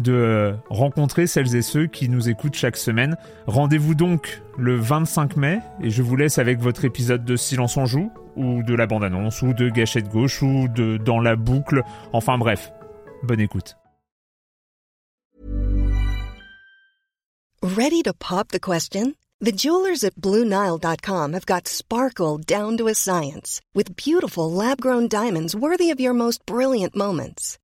de rencontrer celles et ceux qui nous écoutent chaque semaine. Rendez-vous donc le 25 mai et je vous laisse avec votre épisode de Silence en joue ou de la bande-annonce ou de Gâchette gauche ou de Dans la boucle. Enfin bref, bonne écoute. Ready to pop the question? The jewelers at BlueNile.com have got sparkle down to a science with beautiful lab-grown diamonds worthy of your most brilliant moments.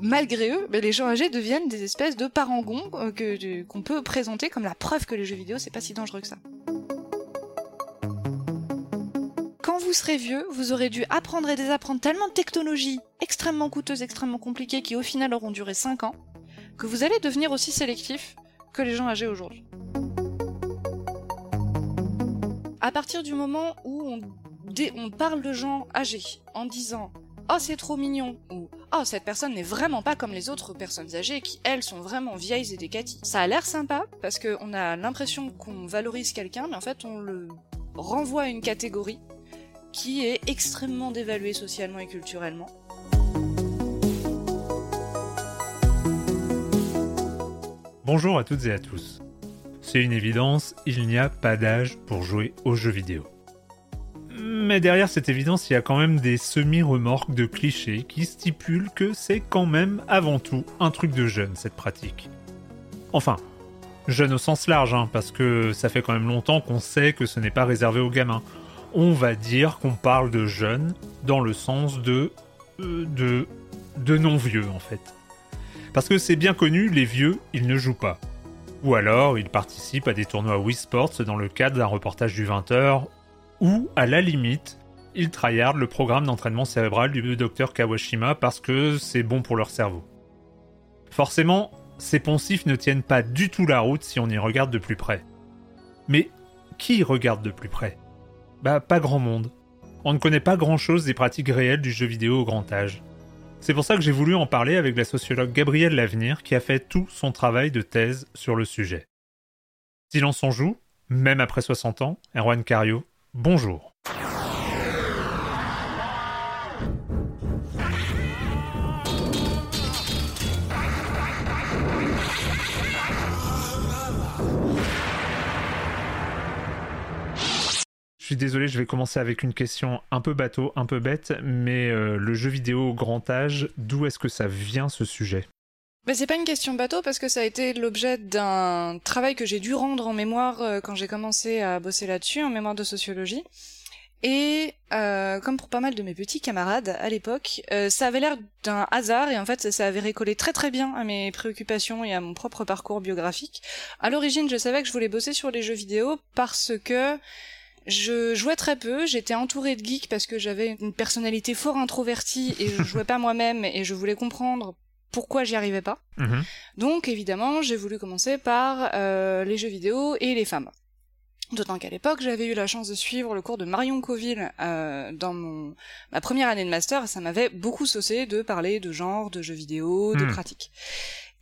Malgré eux, ben, les gens âgés deviennent des espèces de parangons euh, qu'on peut présenter comme la preuve que les jeux vidéo c'est pas si dangereux que ça. Quand vous serez vieux, vous aurez dû apprendre et désapprendre tellement de technologies extrêmement coûteuses, extrêmement compliquées qui au final auront duré 5 ans, que vous allez devenir aussi sélectif que les gens âgés aujourd'hui. À partir du moment où on parle de gens âgés en disant oh c'est trop mignon ou oh cette personne n'est vraiment pas comme les autres personnes âgées qui elles sont vraiment vieilles et décaties. Ça a l'air sympa parce qu'on a l'impression qu'on valorise quelqu'un mais en fait on le renvoie à une catégorie qui est extrêmement dévaluée socialement et culturellement. Bonjour à toutes et à tous. C'est une évidence, il n'y a pas d'âge pour jouer aux jeux vidéo. Mais derrière cette évidence, il y a quand même des semi-remorques de clichés qui stipulent que c'est quand même avant tout un truc de jeune cette pratique. Enfin, jeune au sens large, hein, parce que ça fait quand même longtemps qu'on sait que ce n'est pas réservé aux gamins. On va dire qu'on parle de jeunes dans le sens de. Euh, de. de non-vieux en fait. Parce que c'est bien connu, les vieux, ils ne jouent pas. Ou alors, ils participent à des tournois Wii Sports dans le cadre d'un reportage du 20h ou, à la limite, ils tryhardent le programme d'entraînement cérébral du docteur Kawashima parce que c'est bon pour leur cerveau. Forcément, ces poncifs ne tiennent pas du tout la route si on y regarde de plus près. Mais qui regarde de plus près? Bah pas grand monde. On ne connaît pas grand-chose des pratiques réelles du jeu vidéo au grand âge. C'est pour ça que j'ai voulu en parler avec la sociologue Gabrielle Lavenir qui a fait tout son travail de thèse sur le sujet. Silence en joue, même après 60 ans, Erwan Cario, Bonjour. Je suis désolé, je vais commencer avec une question un peu bateau, un peu bête, mais euh, le jeu vidéo au grand âge, d'où est-ce que ça vient ce sujet? Mais c'est pas une question bateau parce que ça a été l'objet d'un travail que j'ai dû rendre en mémoire euh, quand j'ai commencé à bosser là-dessus, en mémoire de sociologie. Et euh, comme pour pas mal de mes petits camarades à l'époque, euh, ça avait l'air d'un hasard et en fait ça, avait récollé très très bien à mes préoccupations et à mon propre parcours biographique. À l'origine, je savais que je voulais bosser sur les jeux vidéo parce que je jouais très peu, j'étais entourée de geeks parce que j'avais une personnalité fort introvertie et je jouais pas moi-même et je voulais comprendre pourquoi j'y arrivais pas. Mhm. Donc évidemment, j'ai voulu commencer par euh, les jeux vidéo et les femmes. D'autant qu'à l'époque, j'avais eu la chance de suivre le cours de Marion Coville euh, dans mon ma première année de master, et ça m'avait beaucoup saucé de parler de genre, de jeux vidéo, de mhm. pratiques.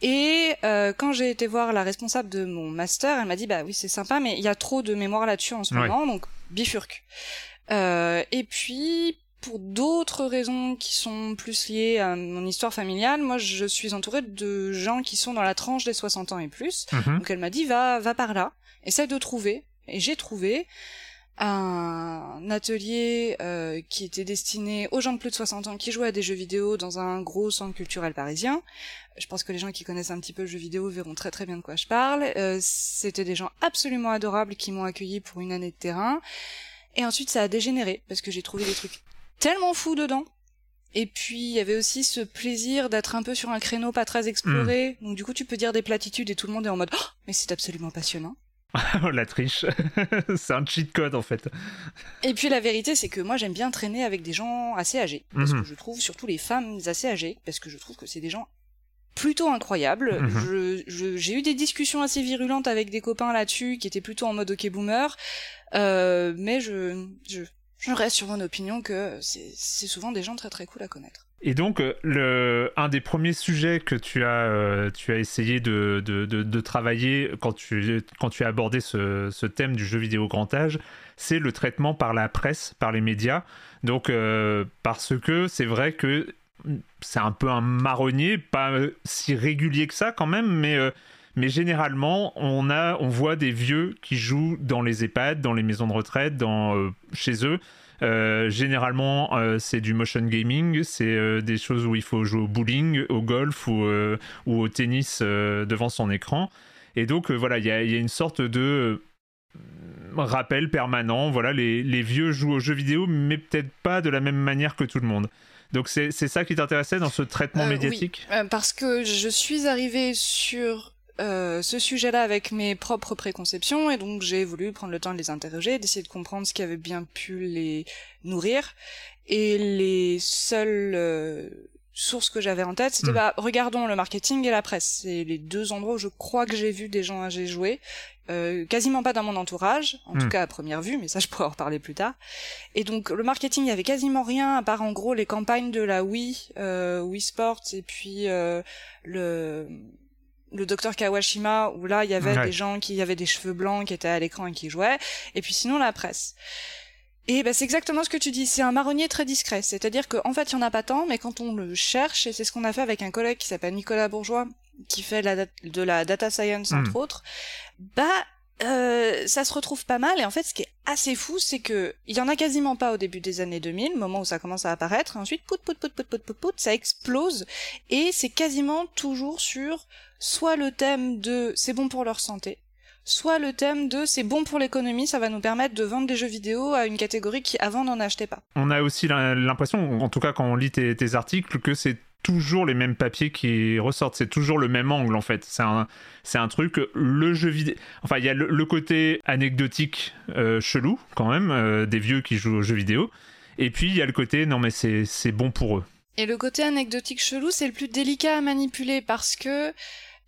Et euh, quand j'ai été voir la responsable de mon master, elle m'a dit bah oui c'est sympa, mais il y a trop de mémoire là-dessus en ce moment, donc bifurque. et puis pour d'autres raisons qui sont plus liées à mon histoire familiale, moi je suis entourée de gens qui sont dans la tranche des 60 ans et plus. Mhm. Donc elle m'a dit va va par là, essaie de trouver. Et j'ai trouvé un atelier euh, qui était destiné aux gens de plus de 60 ans qui jouaient à des jeux vidéo dans un gros centre culturel parisien. Je pense que les gens qui connaissent un petit peu le jeu vidéo verront très très bien de quoi je parle. Euh, C'était des gens absolument adorables qui m'ont accueilli pour une année de terrain. Et ensuite ça a dégénéré parce que j'ai trouvé des trucs tellement fous dedans. Et puis il y avait aussi ce plaisir d'être un peu sur un créneau pas très exploré. Donc du coup tu peux dire des platitudes et tout le monde est en mode oh, mais c'est absolument passionnant. Oh, la triche. c'est un cheat code en fait. Et puis la vérité, c'est que moi j'aime bien traîner avec des gens assez âgés. Parce Mhm. que je trouve, surtout les femmes assez âgées, parce que je trouve que c'est des gens plutôt incroyables. Je- je- J'ai eu des discussions assez virulentes avec des copains là-dessus, qui étaient plutôt en mode ok boomer. Euh, mais je, je, je reste sur mon opinion que c'est souvent des gens très très cool à connaître. Et donc, euh, un des premiers sujets que tu as, euh, tu as essayé de, de, travailler quand tu, quand tu as abordé ce, thème du jeu vidéo grand âge, c'est le traitement par la presse, par les médias. Donc, euh, parce que c'est vrai que c'est un peu un marronnier, pas si régulier que ça quand même, mais, mais généralement, on, a, on voit des vieux qui jouent dans les EHPAD, dans les maisons de retraite, dans, euh, chez eux. Euh, généralement, euh, c'est du motion gaming, c'est des choses où il faut jouer au bowling, au golf ou, ou au tennis devant son écran. Et donc, voilà, il y a, il y a une sorte de rappel permanent. Voilà, les, les vieux jouent aux jeux vidéo, mais peut-être pas de la même manière que tout le monde. Donc, c'est ça qui t'intéressait dans ce traitement Euh, médiatique? Parce que je suis arrivée sur euh, ce sujet-là avec mes propres préconceptions et donc j'ai voulu prendre le temps de les interroger, d'essayer de comprendre ce qui avait bien pu les nourrir. Et les seules euh, sources que j'avais en tête, c'était Mm. bah regardons le marketing et la presse. C'est les deux endroits où je crois que j'ai vu des gens âgés jouer. Euh, quasiment pas dans mon entourage, en Mm. tout cas à première vue, mais ça je pourrais en reparler plus tard. Et donc le marketing, il y avait quasiment rien à part en gros les campagnes de la Wii, euh, Wii Sports et puis euh, le le docteur Kawashima où là il y avait Ouais. des gens qui avaient des cheveux blancs qui étaient à l'écran et qui jouaient et puis sinon la presse. Et ben c'est exactement ce que tu dis, c'est un marronnier très discret, c'est-à-dire qu'en fait il y en a pas tant, mais quand on le cherche, et c'est ce qu'on a fait avec un collègue qui s'appelle Nicolas Bourgeois, qui fait la de la data science entre autres, bah euh, ça se retrouve pas mal et en fait ce qui est assez fou c'est que il y en a quasiment pas au début des années 2000 moment où ça commence à apparaître et ensuite pout pout pout pout pout pout pout ça explose et c'est quasiment toujours sur soit le thème de c'est bon pour leur santé soit le thème de c'est bon pour l'économie ça va nous permettre de vendre des jeux vidéo à une catégorie qui avant n'en achetait pas On a aussi l'im- l'impression, en tout cas quand on lit tes articles, que c'est toujours les mêmes papiers qui ressortent. C'est toujours le même angle en fait. C'est un, c'est un truc, le jeu vidéo. Enfin, il y a le, le côté anecdotique euh, chelou quand même, euh, des vieux qui jouent aux jeux vidéo. Et puis il y a le côté, non mais c'est c'est bon pour eux. Et le côté anecdotique chelou, c'est le plus délicat à manipuler parce que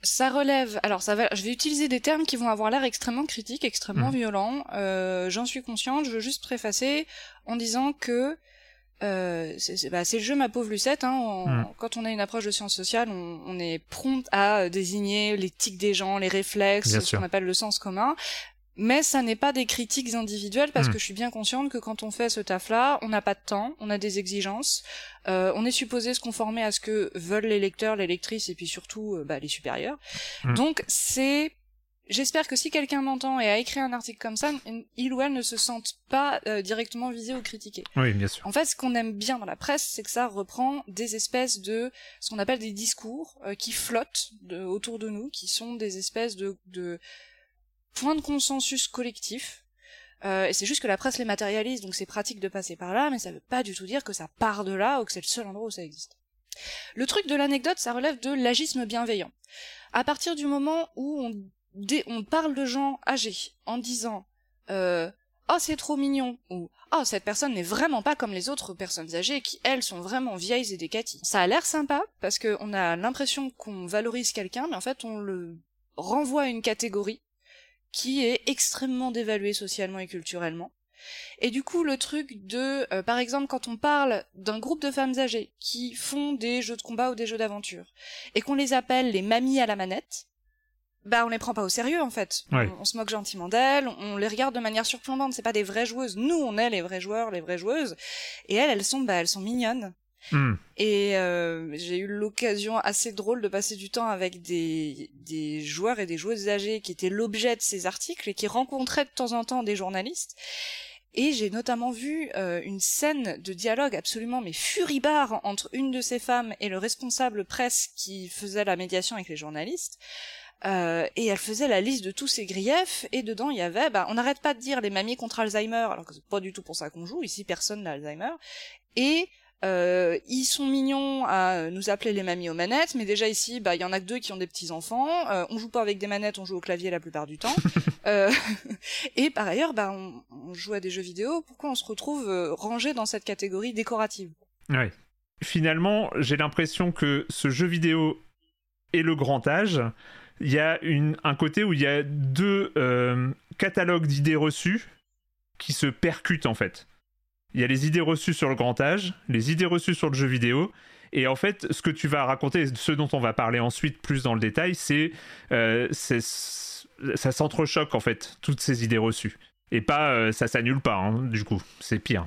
ça relève. Alors, ça va. Je vais utiliser des termes qui vont avoir l'air extrêmement critiques, extrêmement Mhm. violents. Euh, J'en suis consciente. Je veux juste préfacer en disant que euh, c'est bah, le jeu ma pauvre Lucette. Hein, Mhm. Quand on a une approche de sciences sociales, on, on est prompt à désigner les tics des gens, les réflexes, Bien ce qu'on appelle le sens commun. Mais ça n'est pas des critiques individuelles parce Mhm. que je suis bien consciente que quand on fait ce taf-là, on n'a pas de temps, on a des exigences, euh, on est supposé se conformer à ce que veulent les lecteurs, les lectrices et puis surtout euh, bah, les supérieurs. Mhm. Donc c'est J'espère que si quelqu'un m'entend et a écrit un article comme ça, il ou elle ne se sente pas euh, directement visé ou critiqué. Oui, bien sûr. En fait, ce qu'on aime bien dans la presse, c'est que ça reprend des espèces de ce qu'on appelle des discours euh, qui flottent de- autour de nous, qui sont des espèces de, de points de consensus collectifs. Euh, et c'est juste que la presse les matérialise, donc c'est pratique de passer par là, mais ça veut pas du tout dire que ça part de là ou que c'est le seul endroit où ça existe. Le truc de l'anecdote, ça relève de l'agisme bienveillant. À partir du moment où on, on parle de gens âgés en disant euh, oh c'est trop mignon ou oh cette personne n'est vraiment pas comme les autres personnes âgées qui elles sont vraiment vieilles et décaties. Ça a l'air sympa parce que on a l'impression qu'on valorise quelqu'un mais en fait on le renvoie à une catégorie qui est extrêmement dévaluée socialement et culturellement. Et du coup, le truc de, euh, par exemple, quand on parle d'un groupe de femmes âgées qui font des jeux de combat ou des jeux d'aventure, et qu'on les appelle les mamies à la manette, bah on les prend pas au sérieux en fait. Ouais. On, on se moque gentiment d'elles, on les regarde de manière surplombante. C'est pas des vraies joueuses. Nous, on est les vrais joueurs, les vraies joueuses. Et elles, elles sont, bah, elles sont mignonnes. Hmm. Et euh, j'ai eu l'occasion assez drôle de passer du temps avec des, des joueurs et des joueuses âgées qui étaient l'objet de ces articles et qui rencontraient de temps en temps des journalistes. Et j'ai notamment vu euh, une scène de dialogue absolument mais furibard entre une de ces femmes et le responsable presse qui faisait la médiation avec les journalistes. Euh, et elle faisait la liste de tous ses griefs et dedans il y avait bah on n'arrête pas de dire les mamies contre Alzheimer alors que c'est pas du tout pour ça qu'on joue ici personne n'a Alzheimer et euh, ils sont mignons à nous appeler les mamies aux manettes, mais déjà ici, bah il y en a que deux qui ont des petits enfants. Euh, on joue pas avec des manettes, on joue au clavier la plupart du temps. euh, et par ailleurs, bah on, on, joue à des jeux vidéo. Pourquoi on se retrouve rangé dans cette catégorie décorative? Ouais. Finalement, j'ai l'impression que ce jeu vidéo et le grand âge, il y a une, un côté où il y a deux euh, catalogues d'idées reçues qui se percutent en fait. Il y a les idées reçues sur le grand âge, les idées reçues sur le jeu vidéo. Et en fait, ce que tu vas raconter, ce dont on va parler ensuite plus dans le détail, c'est euh, ça s'entrechoque en fait, toutes ces idées reçues. Et pas, euh, ça s'annule pas, hein, du coup, c'est pire.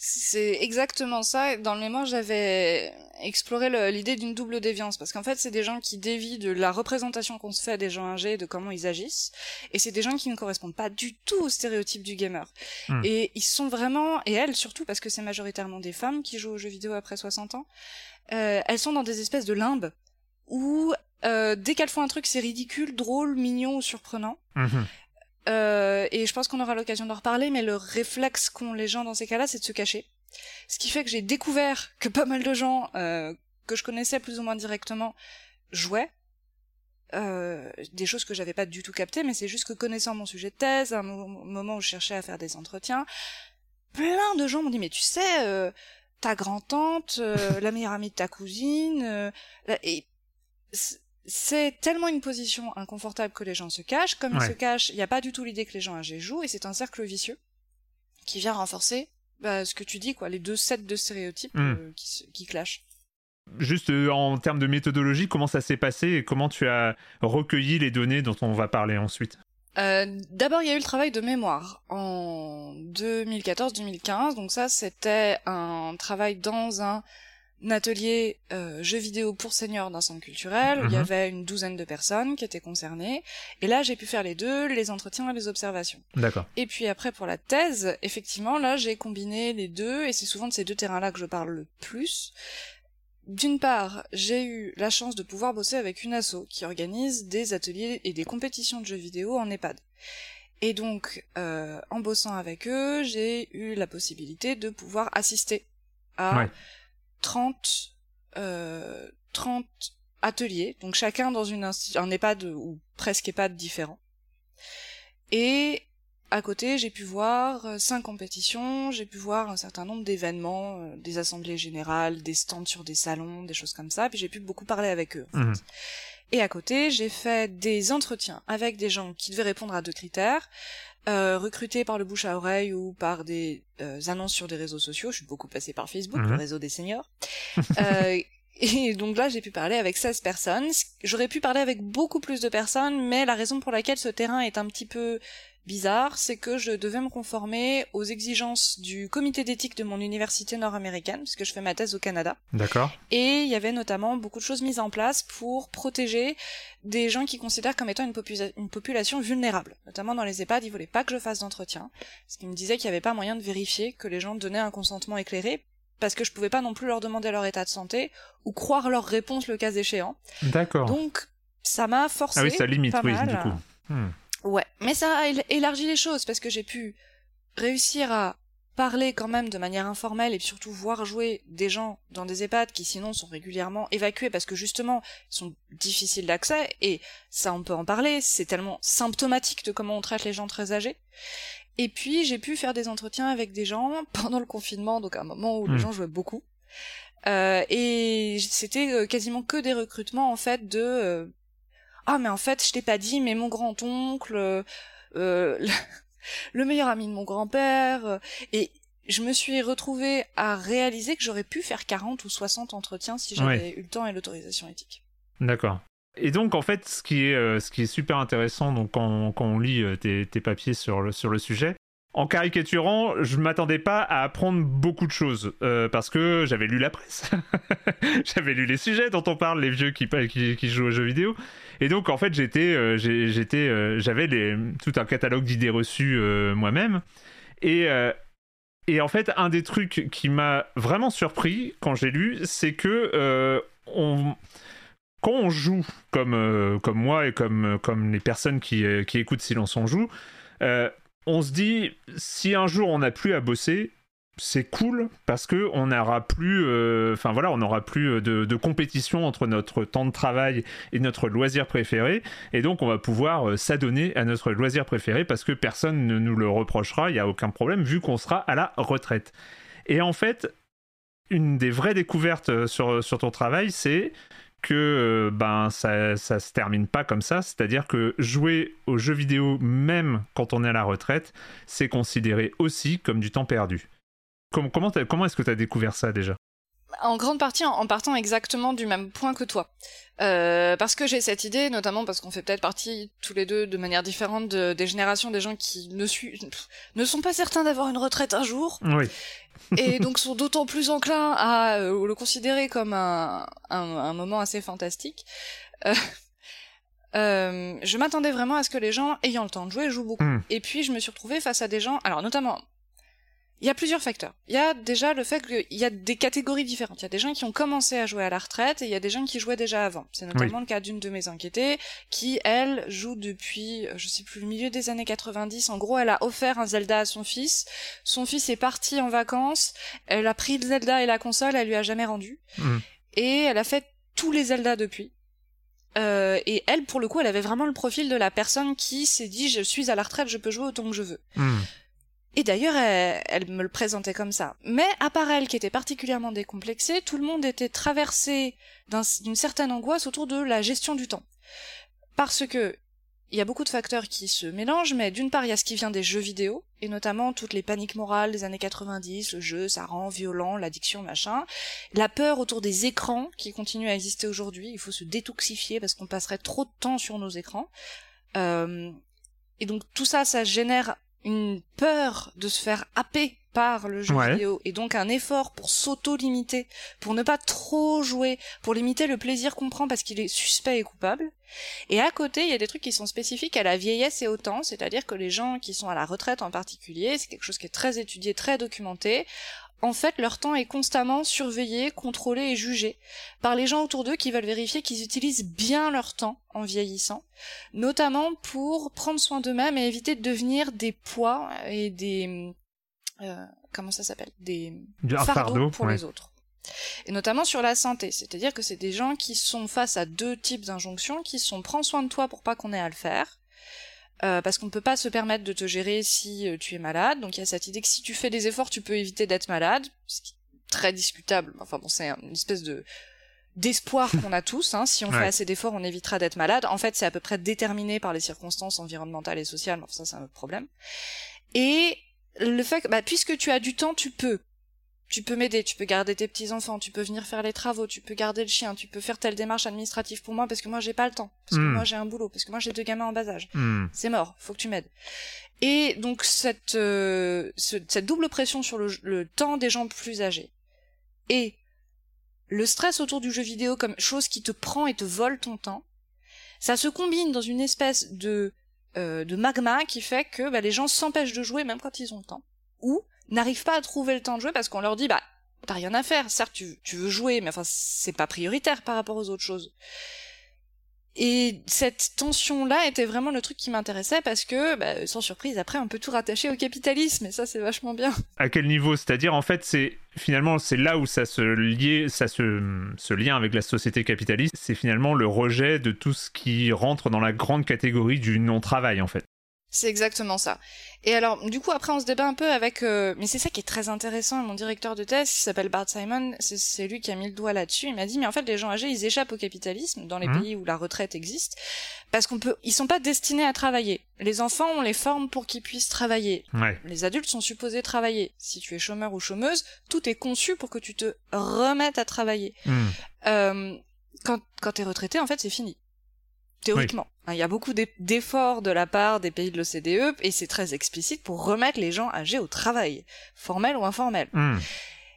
C'est exactement ça. Dans le mémoire, j'avais exploré l'idée d'une double déviance, parce qu'en fait, c'est des gens qui dévient de la représentation qu'on se fait des gens âgés, de comment ils agissent, et c'est des gens qui ne correspondent pas du tout au stéréotype du gamer. Hmm. Et ils sont vraiment, et elles surtout, parce que c'est majoritairement des femmes qui jouent aux jeux vidéo après 60 ans, euh, elles sont dans des espèces de limbes où euh, dès qu'elles font un truc, c'est ridicule, drôle, mignon ou surprenant. Mhm. Euh, et je pense qu'on aura l'occasion d'en reparler, mais le réflexe qu'ont les gens dans ces cas-là, c'est de se cacher. Ce qui fait que j'ai découvert que pas mal de gens euh, que je connaissais plus ou moins directement jouaient. Euh, des choses que j'avais pas du tout captées, mais c'est juste que connaissant mon sujet de thèse, à un mo- moment où je cherchais à faire des entretiens, plein de gens m'ont dit mais tu sais, ta grand-tante, la meilleure amie de ta cousine, et c'est tellement une position inconfortable que les gens se cachent. Comme Ouais. ils se cachent, il n'y a pas du tout l'idée que les gens âgés jouent, et c'est un cercle vicieux qui vient renforcer bah, ce que tu dis, quoi, les deux sets de stéréotypes Mm. euh, qui clashent. Juste euh, en termes de méthodologie, comment ça s'est passé et comment tu as recueilli les données dont on va parler ensuite? Euh, D'abord, il y a eu le travail de mémoire en 2014-2015. Donc ça, c'était un travail dans un atelier euh, jeux vidéo pour seniors d'un centre culturel. où Il y Mhm. avait une douzaine de personnes qui étaient concernées. Et là, j'ai pu faire les deux, les entretiens et les observations. D'accord. Et puis après, pour la thèse, effectivement, là, j'ai combiné les deux, et c'est souvent de ces deux terrains-là que je parle le plus. D'une part, j'ai eu la chance de pouvoir bosser avec une asso qui organise des ateliers et des compétitions de jeux vidéo en EHPAD. Et donc, euh, en bossant avec eux, j'ai eu la possibilité de pouvoir assister à Ouais. 30, euh, 30 ateliers, donc chacun dans une un EHPAD ou presque EHPAD différent. Et à côté, j'ai pu voir euh, cinq compétitions, j'ai pu voir un certain nombre d'événements, euh, des assemblées générales, des stands sur des salons, des choses comme ça, puis j'ai pu beaucoup parler avec eux. en fait. Mhm. Et à côté, j'ai fait des entretiens avec des gens qui devaient répondre à deux critères, euh, recrutés par le bouche à oreille ou par des euh, annonces sur des réseaux sociaux. Je suis beaucoup passée par Facebook, Mhm. le réseau des seniors. Euh, et donc là, j'ai pu parler avec 16 personnes. J'aurais pu parler avec beaucoup plus de personnes, mais la raison pour laquelle ce terrain est un petit peu bizarre, c'est que je devais me conformer aux exigences du comité d'éthique de mon université nord-américaine, puisque je fais ma thèse au Canada. D'accord. Et il y avait notamment beaucoup de choses mises en place pour protéger des gens qui considèrent comme étant une, popula- une population vulnérable. Notamment dans les EHPAD, ils voulaient pas que je fasse d'entretien, parce qu'ils me disaient qu'il n'y avait pas moyen de vérifier que les gens donnaient un consentement éclairé, parce que je pouvais pas non plus leur demander leur état de santé, ou croire leurs réponses le cas échéant. D'accord. Donc, ça m'a forcé. Ah oui, ça limite, pas oui, mal du coup. Hmm. Ouais, mais ça a él- élargi les choses parce que j'ai pu réussir à parler quand même de manière informelle et surtout voir jouer des gens dans des EHPAD qui sinon sont régulièrement évacués parce que justement ils sont difficiles d'accès et ça on peut en parler, c'est tellement symptomatique de comment on traite les gens très âgés. Et puis j'ai pu faire des entretiens avec des gens pendant le confinement, donc à un moment où les gens jouaient beaucoup. Euh, et c'était euh, quasiment que des recrutements en fait de euh, ah mais en fait je t'ai pas dit mais mon grand oncle euh, euh, le, le meilleur ami de mon grand-père euh, et je me suis retrouvée à réaliser que j'aurais pu faire 40 ou 60 entretiens si j'avais eu le temps et l'autorisation éthique. D'accord. Et donc, en fait, ce qui est, ce qui est super intéressant donc, quand, quand on lit tes, tes papiers sur le, sur le sujet, en caricaturant, je m'attendais pas à apprendre beaucoup de choses euh, parce que j'avais lu la presse, j'avais lu les sujets dont on parle, les vieux qui, qui, qui jouent aux jeux vidéo, et donc en fait j'étais, euh, euh, j'avais tout un catalogue d'idées reçues euh, moi-même, et en fait un des trucs qui m'a vraiment surpris quand j'ai lu, c'est que on quand on joue comme, moi et comme, les personnes qui, qui écoutent Silence on joue, on se dit si un jour on n'a plus à bosser, c'est cool parce que on n'aura plus, euh, enfin voilà, on n'aura plus de, de compétition entre notre temps de travail et notre loisir préféré, et donc on va pouvoir euh, s'adonner à notre loisir préféré parce que personne ne nous le reprochera, il n'y a aucun problème vu qu'on sera à la retraite. Et en fait, une des vraies découvertes euh, sur, ton travail, c'est que euh, ben ça, ça se termine pas comme ça, c'est-à-dire que jouer aux jeux vidéo même quand on est à la retraite, c'est considéré aussi comme du temps perdu. Com- comment comment est-ce que tu as découvert ça déjà? En grande partie en, en partant exactement du même point que toi. Euh, parce que j'ai cette idée, notamment parce qu'on fait peut-être partie tous les deux de manière différente de- des générations des gens qui ne, su- pff, ne sont pas certains d'avoir une retraite un jour, Oui. et donc sont d'autant plus enclins à euh, le considérer comme un, un, un moment assez fantastique. Euh, je m'attendais vraiment à ce que les gens ayant le temps de jouer jouent beaucoup. Mm. Et puis je me suis retrouvée face à des gens, alors notamment, il y a plusieurs facteurs. Il y a déjà le fait qu'il y a des catégories différentes. Il y a des gens qui ont commencé à jouer à la retraite et il y a des gens qui jouaient déjà avant. C'est notamment le cas d'une de mes enquêtées qui, elle, joue depuis, euh, je sais plus, le milieu des années 90. En gros, elle a offert un Zelda à son fils. Son fils est parti en vacances. Elle a pris le Zelda et la console, elle lui a jamais rendu. Mm. Et elle a fait tous les Zelda depuis. Euh, et elle, pour le coup, elle avait vraiment le profil de la personne qui s'est dit je suis à la retraite, je peux jouer autant que je veux. Hmm. Et d'ailleurs, elle, me le présentait comme ça. Mais à part elle, qui était particulièrement décomplexée, tout le monde était traversé d'un- d'une certaine angoisse autour de la gestion du temps. Parce que il y a beaucoup de facteurs qui se mélangent, mais d'une part, il y a ce qui vient des jeux vidéo, et notamment toutes les paniques morales des années 90, le jeu, ça rend violent, l'addiction, machin. La peur autour des écrans, qui continue à exister aujourd'hui, il faut se détoxifier parce qu'on passerait trop de temps sur nos écrans. Euh, et donc tout ça, ça génère une peur de se faire happer par le jeu Ouais. vidéo et donc un effort pour s'auto-limiter, pour ne pas trop jouer, pour limiter le plaisir qu'on prend parce qu'il est suspect et coupable. Et à côté, il y a des trucs qui sont spécifiques à la vieillesse et au temps, c'est-à-dire que les gens qui sont à la retraite en particulier, c'est quelque chose qui est très étudié, très documenté, en fait, leur temps est constamment surveillé, contrôlé et jugé par les gens autour d'eux qui veulent vérifier qu'ils utilisent bien leur temps en vieillissant, notamment pour prendre soin d'eux-mêmes et éviter de devenir des poids et des euh, comment ça s'appelle? Des fardeaux fardeau. pour ouais. les autres. Et notamment sur la santé, c'est-à-dire que c'est des gens qui sont face à deux types d'injonctions, qui sont prends soin de toi pour pas qu'on ait à le faire, euh, parce qu'on ne peut pas se permettre de te gérer si euh, tu es malade. Donc il y a cette idée que si tu fais des efforts, tu peux éviter d'être malade, ce qui est très discutable. Enfin bon, c'est une espèce de d'espoir qu'on a tous. Hein. Si on Ouais. fait assez d'efforts, on évitera d'être malade. En fait, c'est à peu près déterminé par les circonstances environnementales et sociales. Enfin, ça, c'est un autre problème. Et le fait que, bah, puisque tu as du temps, tu peux. Tu peux m'aider, tu peux garder tes petits-enfants, tu peux venir faire les travaux, tu peux garder le chien, tu peux faire telle démarche administrative pour moi parce que moi j'ai pas le temps, parce que Hmm. moi j'ai un boulot, parce que moi j'ai deux gamins en bas âge. Hmm. C'est mort, faut que tu m'aides. Et donc cette, euh, ce- cette double pression sur le, le temps des gens plus âgés et le stress autour du jeu vidéo comme chose qui te prend et te vole ton temps, ça se combine dans une espèce de, euh, de magma qui fait que bah, les gens s'empêchent de jouer même quand ils ont le temps. Ou n'arrivent pas à trouver le temps de jouer parce qu'on leur dit bah t'as rien à faire, certes tu, tu veux jouer, mais enfin c'est pas prioritaire par rapport aux autres choses. Et cette tension-là était vraiment le truc qui m'intéressait parce que, bah, sans surprise, après, on peut tout rattacher au capitalisme, et ça, c'est vachement bien. À quel niveau? C'est-à-dire, en fait, c'est finalement c'est là où ça se liait, ça se, ce lien avec la société capitaliste, c'est finalement le rejet de tout ce qui rentre dans la grande catégorie du non-travail, en fait. C'est exactement ça. Et alors, du coup, après, on se débat un peu avec... euh, Mais c'est ça qui est très intéressant. Mon directeur de thèse, qui s'appelle Bart Simon, c'est- lui qui a mis le doigt là-dessus. Il m'a dit, mais en fait, les gens âgés, ils échappent au capitalisme dans les Mhm. pays où la retraite existe, parce qu'on peut... Ils sont pas destinés à travailler. Les enfants, on les forme pour qu'ils puissent travailler. Ouais. Les adultes sont supposés travailler. Si tu es chômeur ou chômeuse, tout est conçu pour que tu te remettes à travailler. Hmm. Euh, quand quand t'es retraité, en fait, c'est fini. Théoriquement. Hein, Il y a beaucoup d'e- d'efforts de la part des pays de l'OCDE et c'est très explicite pour remettre les gens âgés au travail, formel ou informel. Hmm.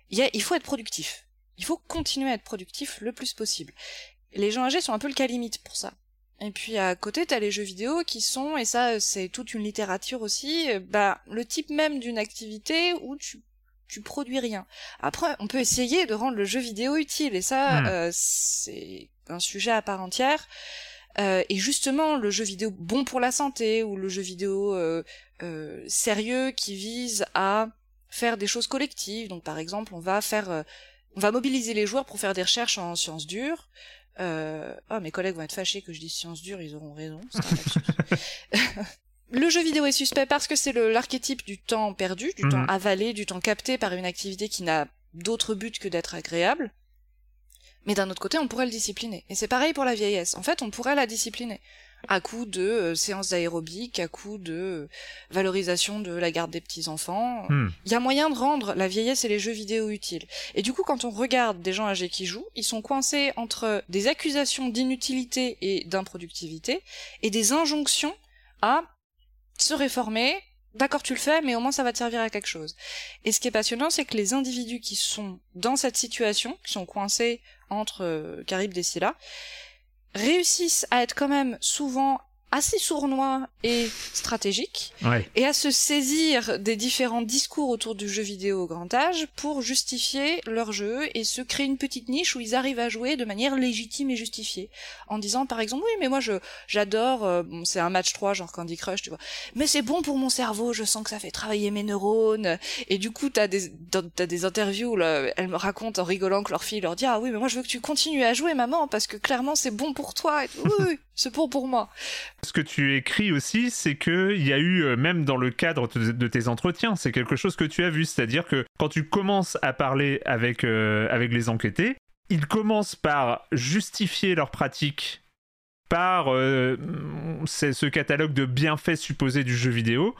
Il, y a- il faut être productif. Il faut continuer à être productif le plus possible. Les gens âgés sont un peu le cas limite pour ça. Et puis à côté, t'as les jeux vidéo qui sont, et ça c'est toute une littérature aussi, euh, bah le type même d'une activité où tu tu produis rien. Après, on peut essayer de rendre le jeu vidéo utile, et ça, Hmm. euh, c'est un sujet à part entière. Euh, et justement, le jeu vidéo bon pour la santé, ou le jeu vidéo euh, euh, sérieux qui vise à faire des choses collectives. Donc par exemple, on va faire, euh, on va mobiliser les joueurs pour faire des recherches en sciences dures. Euh... Ah, mes collègues vont être fâchés que je dise sciences dures, ils auront raison. le jeu vidéo est suspect parce que c'est l'archétype du temps perdu, du Mhm. temps avalé, du temps capté par une activité qui n'a d'autre but que d'être agréable. Mais d'un autre côté, on pourrait le discipliner. Et c'est pareil pour la vieillesse. En fait, on pourrait la discipliner. À coup de euh, séances d'aérobic, à coup de euh, valorisation de la garde des petits-enfants. Hmm. Il y a moyen de rendre la vieillesse et les jeux vidéo utiles. Et du coup, quand on regarde des gens âgés qui jouent, ils sont coincés entre des accusations d'inutilité et d'improductivité et des injonctions à se réformer. D'accord, tu le fais, mais au moins ça va te servir à quelque chose. Et ce qui est passionnant, c'est que les individus qui sont dans cette situation, qui sont coincés entre euh, Caribe et Scylla, réussissent à être quand même souvent assez sournois et stratégiques, Ouais. et à se saisir des différents discours autour du jeu vidéo au grand âge pour justifier leur jeu et se créer une petite niche où ils arrivent à jouer de manière légitime et justifiée. En disant par exemple, oui mais moi je j'adore, euh, bon, c'est un match 3 genre Candy Crush, tu vois, mais c'est bon pour mon cerveau, je sens que ça fait travailler mes neurones. Et du coup t'as des, t'as des interviews où là, elles me racontent en rigolant que leur fille leur dit, ah oui mais moi je veux que tu continues à jouer maman parce que clairement c'est bon pour toi. Et tout. oui, oui, c'est bon pour moi. Ce que tu écris aussi, c'est que il y a eu, euh, même dans le cadre de tes entretiens, c'est quelque chose que tu as vu, c'est-à-dire que quand tu commences à parler avec, euh, avec les enquêtés, ils commencent par justifier leur pratique par euh, ce catalogue de bienfaits supposés du jeu vidéo,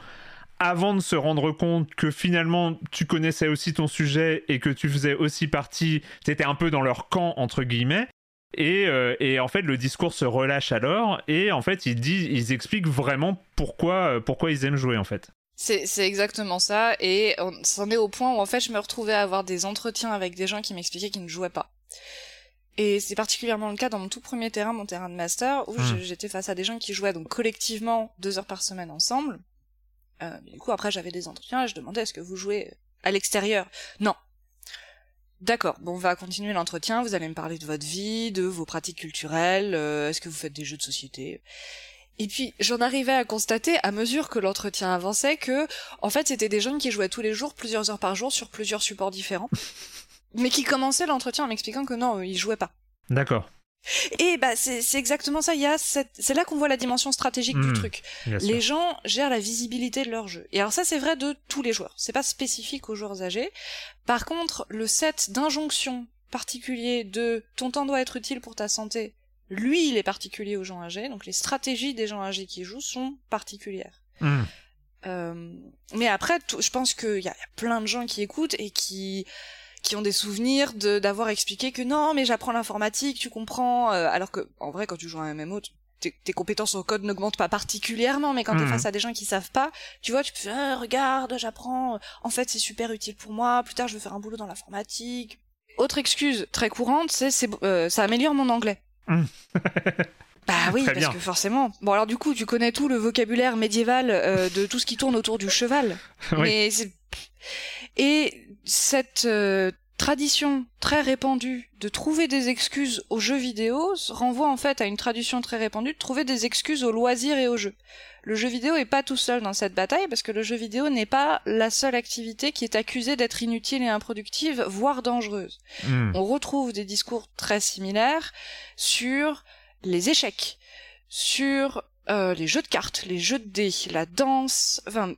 avant de se rendre compte que finalement tu connaissais aussi ton sujet et que tu faisais aussi partie, tu étais un peu dans leur camp, entre guillemets. Et, euh, et en fait, le discours se relâche alors, et en fait, ils, disent, ils expliquent vraiment pourquoi, euh, pourquoi ils aiment jouer, en fait. C'est, exactement ça, et on c'en est au point où en fait je me retrouvais à avoir des entretiens avec des gens qui m'expliquaient qu'ils ne jouaient pas. Et c'est particulièrement le cas dans mon tout premier terrain, mon terrain de master, où Hmm. j'étais face à des gens qui jouaient donc collectivement deux heures par semaine ensemble. Euh, du coup après j'avais des entretiens et je demandais est-ce que vous jouez à l'extérieur? Non. D'accord, bon on va continuer l'entretien, vous allez me parler de votre vie, de vos pratiques culturelles, euh, est-ce que vous faites des jeux de société? Et puis j'en arrivais à constater, à mesure que l'entretien avançait, que en fait c'était des jeunes qui jouaient tous les jours, plusieurs heures par jour, sur plusieurs supports différents, mais qui commençaient l'entretien en m'expliquant que non, ils jouaient pas. D'accord. Et bah c'est c'est exactement ça. Il y a cette, c'est là qu'on voit la dimension stratégique Hmm, du truc. Bien sûr. Les gens gèrent la visibilité de leur jeu. Et alors ça, c'est vrai de tous les joueurs. C'est pas spécifique aux joueurs âgés. Par contre, le set d'injonctions particuliers de ton temps doit être utile pour ta santé, lui, il est particulier aux gens âgés. Donc les stratégies des gens âgés qui jouent sont particulières. Hmm. Euh, mais après, je pense qu'il y a plein de gens qui écoutent et qui qui ont des souvenirs de d'avoir expliqué que non, mais j'apprends l'informatique, tu comprends. euh, alors que en vrai, quand tu joues à un MMO, tu- tes, tes compétences en code n'augmentent pas particulièrement, mais quand t'es Mhm. face à des gens qui savent pas, tu vois, tu peux faire Ah, regarde, j'apprends. En fait, c'est super utile pour moi. Plus tard, je veux faire un boulot dans l'informatique. Autre excuse très courante, c'est c'est euh, ça améliore mon anglais. Mhm. Bah oui, Très parce bien. que forcément. Bon alors du coup, tu connais tout le vocabulaire médiéval euh, de tout ce qui tourne autour du cheval. Oui. Mais c'est- et cette euh, tradition très répandue de trouver des excuses aux jeux vidéo renvoie en fait à une tradition très répandue de trouver des excuses aux loisirs et aux jeux. Le jeu vidéo est pas tout seul dans cette bataille parce que le jeu vidéo n'est pas la seule activité qui est accusée d'être inutile et improductive, voire dangereuse Hmm. on retrouve des discours très similaires sur les échecs, sur euh, les jeux de cartes, les jeux de dés, la danse, enfin,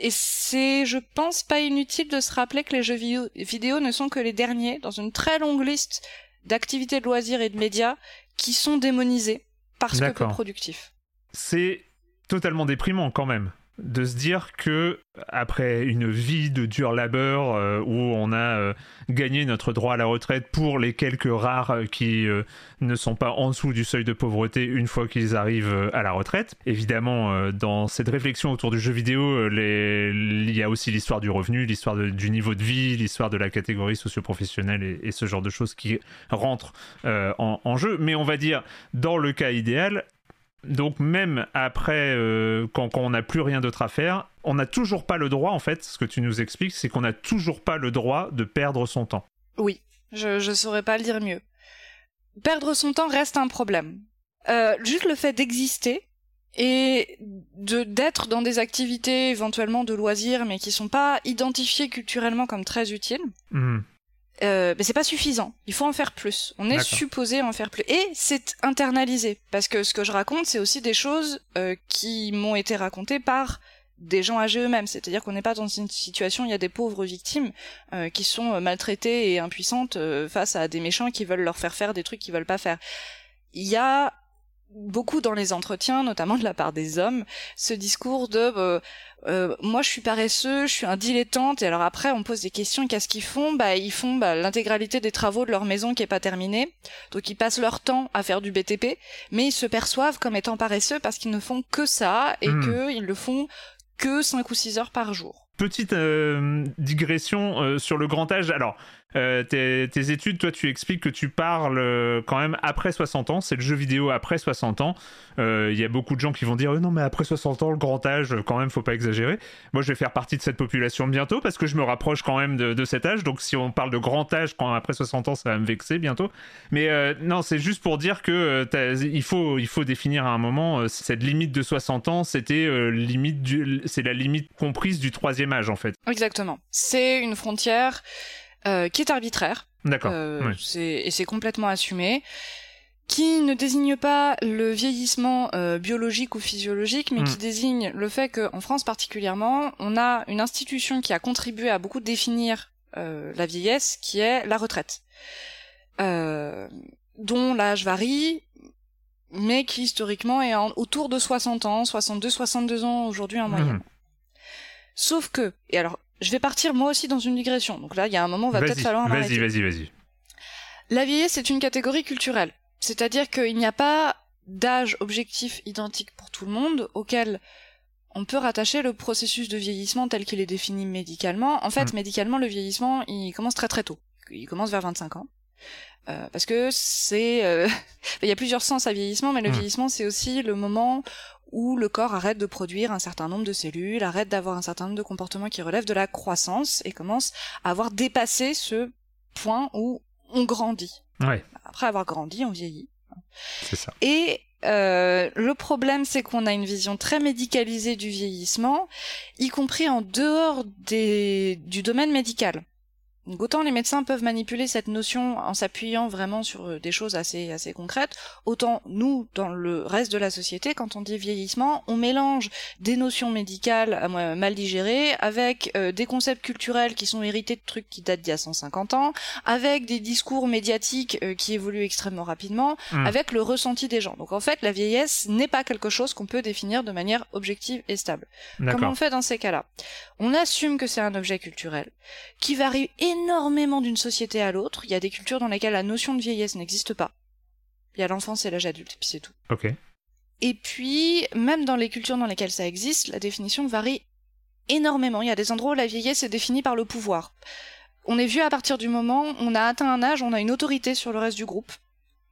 et c'est, je pense, pas inutile de se rappeler que les jeux vidéo, ne sont que les derniers dans une très longue liste d'activités de loisirs et de médias qui sont démonisés parce que peu productifs. C'est totalement déprimant quand même. De se dire que après une vie de dur labeur euh, où on a euh, gagné notre droit à la retraite pour les quelques rares qui euh, ne sont pas en dessous du seuil de pauvreté une fois qu'ils arrivent à la retraite. Évidemment, dans cette réflexion autour du jeu vidéo, il y a aussi l'histoire du revenu, l'histoire du niveau de vie, l'histoire de la catégorie socio-professionnelle et, et, ce genre de choses qui rentrent en, en jeu. Mais on va dire, dans le cas idéal, donc même après, euh, quand, on n'a plus rien d'autre à faire, on n'a toujours pas le droit, en fait, ce que tu nous expliques, c'est qu'on n'a toujours pas le droit de perdre son temps. Oui, je ne saurais pas le dire mieux. Perdre son temps reste un problème. Euh, juste le fait d'exister et de d'être dans des activités éventuellement de loisirs, mais qui sont pas identifiées culturellement comme très utiles. Mmh. Euh, mais c'est pas suffisant. Il faut en faire plus. On est supposé en faire plus. Et c'est internalisé. Parce que ce que je raconte, c'est aussi des choses euh, qui m'ont été racontées par des gens âgés eux-mêmes. C'est-à-dire qu'on n'est pas dans une situation où il y a des pauvres victimes euh, qui sont maltraitées et impuissantes face à des méchants qui veulent leur faire faire des trucs qu'ils veulent pas faire. Il y a beaucoup dans les entretiens, notamment de la part des hommes, ce discours de euh, euh, moi je suis paresseux, je suis un dilettante, et alors après on pose des questions, qu'est-ce qu'ils font? Bah ils font bah, l'intégralité des travaux de leur maison qui est pas terminée, donc ils passent leur temps à faire du BTP, mais ils se perçoivent comme étant paresseux parce qu'ils ne font que ça et hmm. qu'ils le font que 5 ou 6 heures par jour. Petite euh, digression sur le grand âge. Alors, euh, tes, études, toi, tu expliques que tu parles euh, quand même après 60 ans. C'est le jeu vidéo après 60 ans. Il euh, y a beaucoup de gens qui vont dire non, mais après 60 ans, le grand âge, quand même, faut pas exagérer. Moi, je vais faire partie de cette population bientôt parce que je me rapproche quand même de, cet âge. Donc, si on parle de grand âge quand après 60 ans, ça va me vexer bientôt. Mais non, c'est juste pour dire que il faut, il faut définir à un moment cette limite de 60 ans. C'était c'est la limite comprise du troisième âge en fait. Exactement. C'est une frontière euh, qui est arbitraire. D'accord. Euh, et c'est complètement assumé qui ne désigne pas le vieillissement euh, biologique ou physiologique, mais qui mm. désigne le fait qu'en France particulièrement, on a une institution qui a contribué à beaucoup définir la vieillesse, qui est la retraite, dont l'âge varie, mais qui historiquement est autour de 60 ans, 62, 62 ans aujourd'hui en moyenne. Mm. Sauf que, et alors je vais partir moi aussi dans une digression. Donc là, il y a un moment, va peut-être falloir Vas-y, vas-y, vas-y. La vieillesse est une catégorie culturelle. C'est-à-dire qu'il n'y a pas d'âge objectif identique pour tout le monde auquel on peut rattacher le processus de vieillissement tel qu'il est défini médicalement. En fait, hmm. médicalement, le vieillissement, il commence très très tôt. Il commence vers 25 ans. Euh, parce que c'est... Euh, il y a plusieurs sens à vieillissement, mais le hmm. vieillissement, c'est aussi le moment où le corps arrête de produire un certain nombre de cellules, arrête d'avoir un certain nombre de comportements qui relèvent de la croissance et commence à avoir dépassé ce point où on grandit. Après avoir grandi, on vieillit. C'est ça. Et euh, le problème, c'est qu'on a une vision très médicalisée du vieillissement, y compris en dehors des, du domaine médical autant les médecins peuvent manipuler cette notion en s'appuyant vraiment sur euh, des choses assez assez concrètes, autant nous dans le reste de la société quand on dit vieillissement, on mélange des notions médicales euh, mal digérées avec euh, des concepts culturels qui sont hérités de trucs qui datent d'il y a 150 ans, avec des discours médiatiques qui évoluent extrêmement rapidement, mmh. avec le ressenti des gens. Donc en fait, la vieillesse n'est pas quelque chose qu'on peut définir de manière objective et stable. Comment on fait dans ces cas-là? On assume que c'est un objet culturel qui varie énormément d'une société à l'autre. Il y a des cultures dans lesquelles la notion de vieillesse n'existe pas. Il y a l'enfance et l'âge adulte, et puis c'est tout. Ok. Et puis, même dans les cultures dans lesquelles ça existe, la définition varie énormément. Il y a des endroits où la vieillesse est définie par le pouvoir. On est vieux à partir du moment où on a atteint un âge, on a une autorité sur le reste du groupe,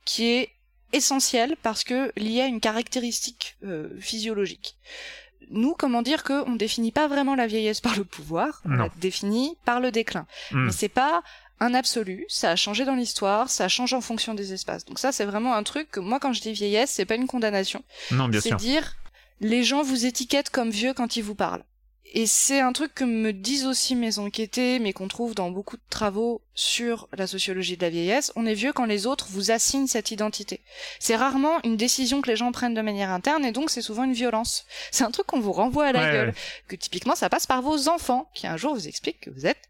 qui est essentielle parce que liée à une caractéristique euh, physiologique nous, comment dire qu'on définit pas vraiment la vieillesse par le pouvoir, on la définit par le déclin. Hmm. Mais c'est pas un absolu, ça a changé dans l'histoire, ça change en fonction des espaces. Donc ça, c'est vraiment un truc que moi, quand je dis vieillesse, c'est pas une condamnation. Non, bien sûr. C'est dire, les gens vous étiquettent comme vieux quand ils vous parlent. Et c'est un truc que me disent aussi mes enquêtés, mais qu'on trouve dans beaucoup de travaux sur la sociologie de la vieillesse. On est vieux quand les autres vous assignent cette identité. C'est rarement une décision que les gens prennent de manière interne, et donc c'est souvent une violence. C'est un truc qu'on vous renvoie à la gueule. Que typiquement ça passe par vos enfants, qui un jour vous expliquent que vous êtes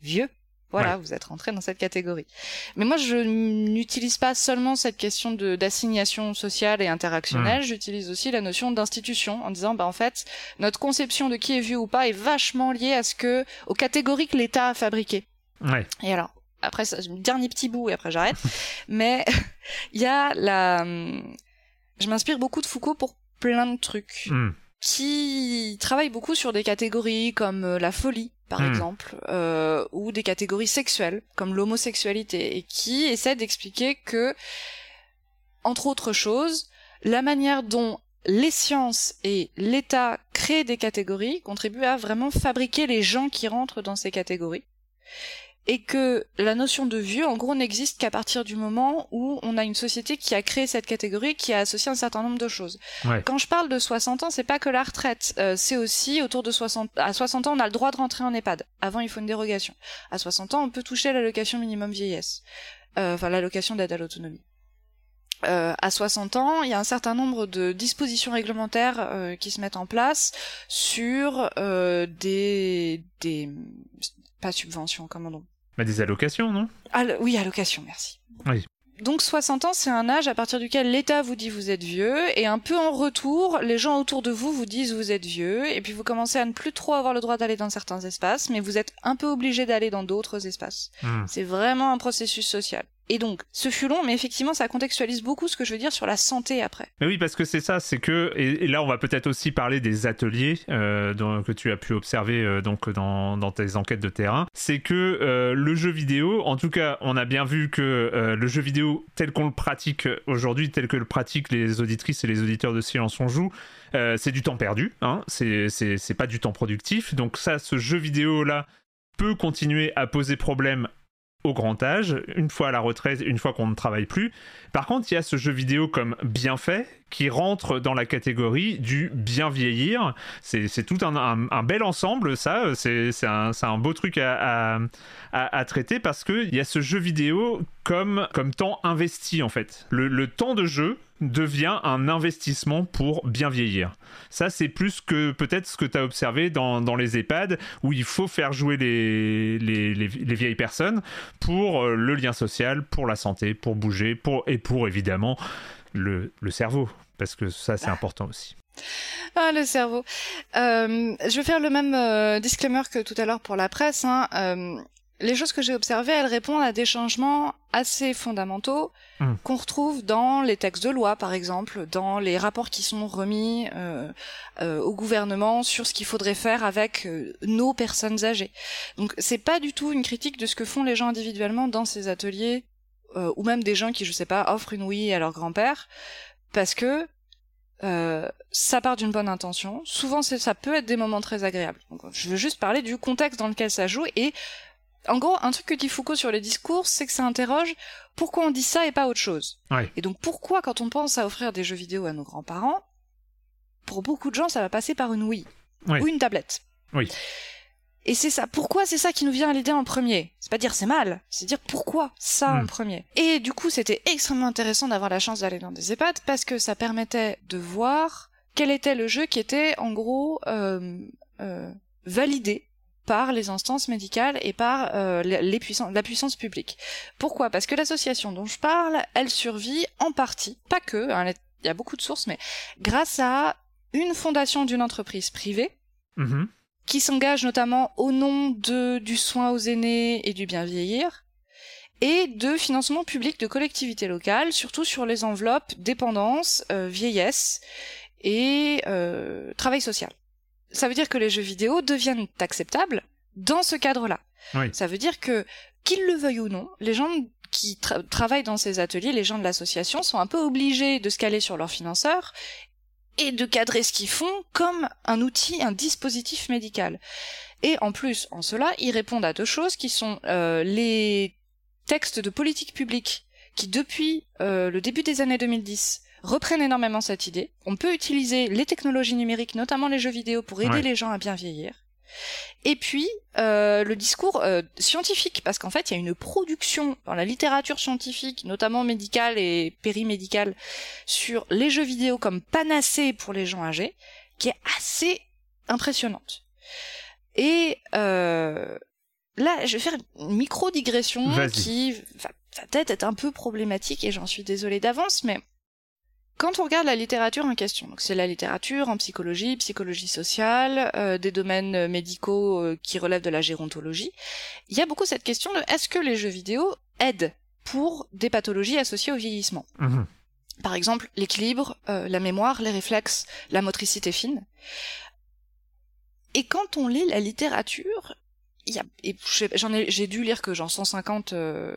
vieux. Voilà, vous êtes rentré dans cette catégorie. Mais moi, je n'utilise pas seulement cette question de d'assignation sociale et interactionnelle, j'utilise aussi la notion d'institution en disant, bah en fait, notre conception de qui est vieux ou pas est vachement liée à ce que aux catégories que l'État a fabriquées. Ouais. Et alors, après ça, dernier petit bout et après j'arrête. Mais il y a la, je m'inspire beaucoup de Foucault pour plein de trucs. Hmm. Qui travaille beaucoup sur des catégories comme euh, la folie, par Hmm. exemple, euh, ou des catégories sexuelles, comme l'homosexualité, et qui essaie d'expliquer que, entre autres choses, la manière dont les sciences et l'État créent des catégories contribuent à vraiment fabriquer les gens qui rentrent dans ces catégories. Et que la notion de vieux, en gros, n'existe qu'à partir du moment où on a une société qui a créé cette catégorie, qui a associé un certain nombre de choses. Ouais. Quand je parle de 60 ans, c'est pas que la retraite, euh, c'est aussi autour de 60. À 60 ans, on a le droit de rentrer en EHPAD. Avant, il faut une dérogation. À 60 ans, on peut toucher l'allocation minimum vieillesse, Euh, enfin l'allocation d'aide à l'autonomie. Euh, à 60 ans, il y a un certain nombre de dispositions réglementaires euh, qui se mettent en place sur euh, des des pas subventions, comment on Bah, des allocations, non? Allo- oui, allocation, merci. Oui. Donc 60 ans, c'est un âge à partir duquel l'État vous dit vous êtes vieux, et un peu en retour, les gens autour de vous vous disent vous êtes vieux, et puis vous commencez à ne plus trop avoir le droit d'aller dans certains espaces, mais vous êtes un peu obligé d'aller dans d'autres espaces. Hmm. C'est vraiment un processus social. Et donc, ce fut long, mais effectivement, ça contextualise beaucoup ce que je veux dire sur la santé après. Mais oui, parce que c'est ça, c'est que et, là on va peut-être aussi parler des ateliers euh, que tu as pu observer euh, donc dans, dans tes enquêtes de terrain. C'est que euh, le jeu vidéo, en tout cas, on a bien vu que le jeu vidéo tel qu'on le pratique aujourd'hui, tel que le pratiquent les auditrices et les auditeurs de Silence on joue, c'est du temps perdu. Hein, c'est pas du temps productif. Donc ça, ce jeu vidéo là peut continuer à poser problème au grand âge, une fois à la retraite, une fois qu'on ne travaille plus. Par contre, il y a ce jeu vidéo comme bien fait qui rentre dans la catégorie du bien vieillir. C'est tout un, bel ensemble, ça. C'est un, beau truc à, traiter parce qu'il y a ce jeu vidéo comme, temps investi, en fait. Le, temps de jeu devient un investissement pour bien vieillir. Ça, c'est plus que peut-être ce que tu as observé dans, les EHPAD, où il faut faire jouer les, les, les- les vieilles personnes pour euh, le lien social, pour la santé, pour bouger, et pour évidemment le, le cerveau, parce que ça, c'est important aussi. Ah, le cerveau. Euh, je vais faire le même euh, disclaimer que tout à l'heure pour la presse. hein. Euh, les choses que j'ai observées, elles répondent à des changements assez fondamentaux Mm. qu'on retrouve dans les textes de loi, par exemple, dans les rapports qui sont remis euh, euh, au gouvernement sur ce qu'il faudrait faire avec euh, nos personnes âgées. Donc, c'est pas du tout une critique de ce que font les gens individuellement dans ces ateliers, euh, ou même des gens qui, je sais pas, offrent une Wii à leur grand-père, parce que euh, ça part d'une bonne intention. Souvent, ça peut être des moments très agréables. Donc, je veux juste parler du contexte dans lequel ça joue. Et en gros, un truc que dit Foucault sur les discours, c'est que ça interroge pourquoi on dit ça et pas autre chose. Ouais. Et donc, pourquoi, quand on pense à offrir des jeux vidéo à nos grands-parents, pour beaucoup de gens, ça va passer par une Wii Oui. ou une tablette. Oui. Et c'est ça. Pourquoi c'est ça qui nous vient à l'idée en premier? C'est pas dire c'est mal, c'est dire pourquoi ça en Hmm. premier. Et du coup, c'était extrêmement intéressant d'avoir la chance d'aller dans des EHPAD parce que ça permettait de voir quel était le jeu qui était en gros euh, euh, validé par les instances médicales et par euh, les les puissances, la puissance publique. Pourquoi? Parce que l'association dont je parle, elle survit en partie, pas que, hein, il y a beaucoup de sources, mais grâce à une fondation d'une entreprise privée Mhm. Qui s'engage notamment au nom de, du soin aux aînés et du bien vieillir, et de financement public de collectivités locales, surtout sur les enveloppes dépendance, euh, vieillesse et euh, travail social. Ça veut dire que les jeux vidéo deviennent acceptables dans ce cadre-là. Oui. Ça veut dire que, qu'ils le veuillent ou non, les gens qui tra- travaillent dans ces ateliers, les gens de l'association, sont un peu obligés de se caler sur leurs financeurs et de cadrer ce qu'ils font comme un outil, un dispositif médical. Et en plus, en cela, ils répondent à deux choses qui sont euh, les textes de politique publique qui, depuis euh, le début des années 2010, reprennent énormément cette idée. On peut utiliser les technologies numériques, notamment les jeux vidéo, pour aider Ouais. les gens à bien vieillir. Et puis euh, le discours euh, scientifique, parce qu'en fait il y a une production dans la littérature scientifique, notamment médicale et périmédicale, sur les jeux vidéo comme panacée pour les gens âgés, qui est assez impressionnante. Et euh, là, je vais faire une micro-digression qui va peut-être être un peu problématique et j'en suis désolée d'avance, mais quand on regarde la littérature en question, donc c'est la littérature en psychologie, psychologie sociale, euh, des domaines médicaux euh, qui relèvent de la gérontologie, il y a beaucoup cette question de est-ce que les jeux vidéo aident pour des pathologies associées au vieillissement? Mhm. par exemple, l'équilibre, euh, la mémoire, les réflexes, la motricité fine. Et quand on lit la littérature, j'en ai, j'ai dû lire que genre 150 euh,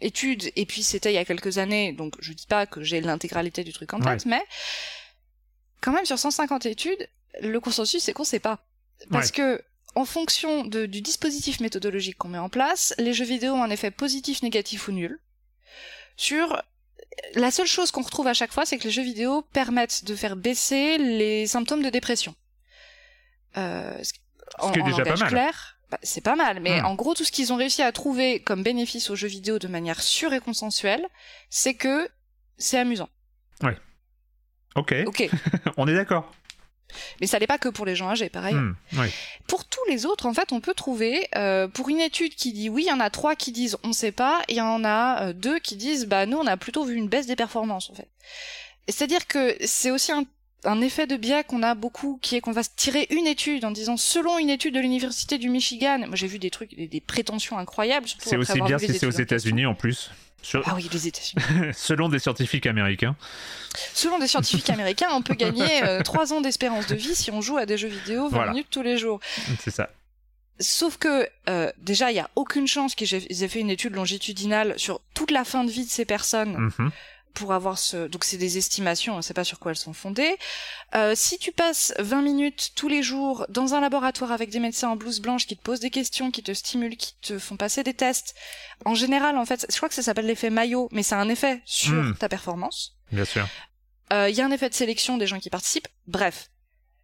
études, et puis c'était il y a quelques années, donc je dis pas que j'ai l'intégralité du truc en tête, mais quand même sur 150 études, le consensus c'est qu'on sait pas. Parce que en fonction de- du dispositif méthodologique qu'on met en place, les jeux vidéo ont un effet positif, négatif ou nul. Sur la seule chose qu'on retrouve à chaque fois, c'est que les jeux vidéo permettent de faire baisser les symptômes de dépression. Euh, ce- en, qui est en déjà pas mal. clair, bah, c'est pas mal, mais Hmm. en gros, tout ce qu'ils ont réussi à trouver comme bénéfice aux jeux vidéo de manière sûre et consensuelle, c'est que c'est amusant. Ok, Ok, on est d'accord. mais ça l'est pas que pour les gens âgés, pareil. Hmm, oui. Pour tous les autres, en fait, on peut trouver, euh, pour une étude qui dit oui, il y en a trois qui disent on sait pas, et il y en a euh, deux qui disent bah nous on a plutôt vu une baisse des performances en fait. C'est-à-dire que c'est aussi un, un effet de biais qu'on a beaucoup, qui est qu'on va se tirer une étude en disant selon une étude de l'université du Michigan, moi j'ai vu des trucs, des, des prétentions incroyables. C'est aussi bien si c'est aux. États-Unis en plus. Sur- Ah oui, les États-Unis. Selon des scientifiques américains. Selon des scientifiques américains, on peut gagner euh, trois ans d'espérance de vie si on joue à des jeux vidéo 20 Voilà. minutes tous les jours. C'est ça. Sauf que euh, déjà, il y a aucune chance qu'ils aient ils aient fait une étude longitudinale sur toute la fin de vie de ces personnes Mhm. Pour avoir ce. Donc c'est des estimations, on ne sait pas sur quoi elles sont fondées. Euh, si tu passes 20 minutes tous les jours dans un laboratoire avec des médecins en blouse blanche qui te posent des questions, qui te stimulent, qui te font passer des tests, en général, en fait, je crois que ça s'appelle l'effet maillot, mais c'est un effet sur Mm. ta performance. Bien sûr. Euh, Il y a un effet de sélection des gens qui participent. Bref,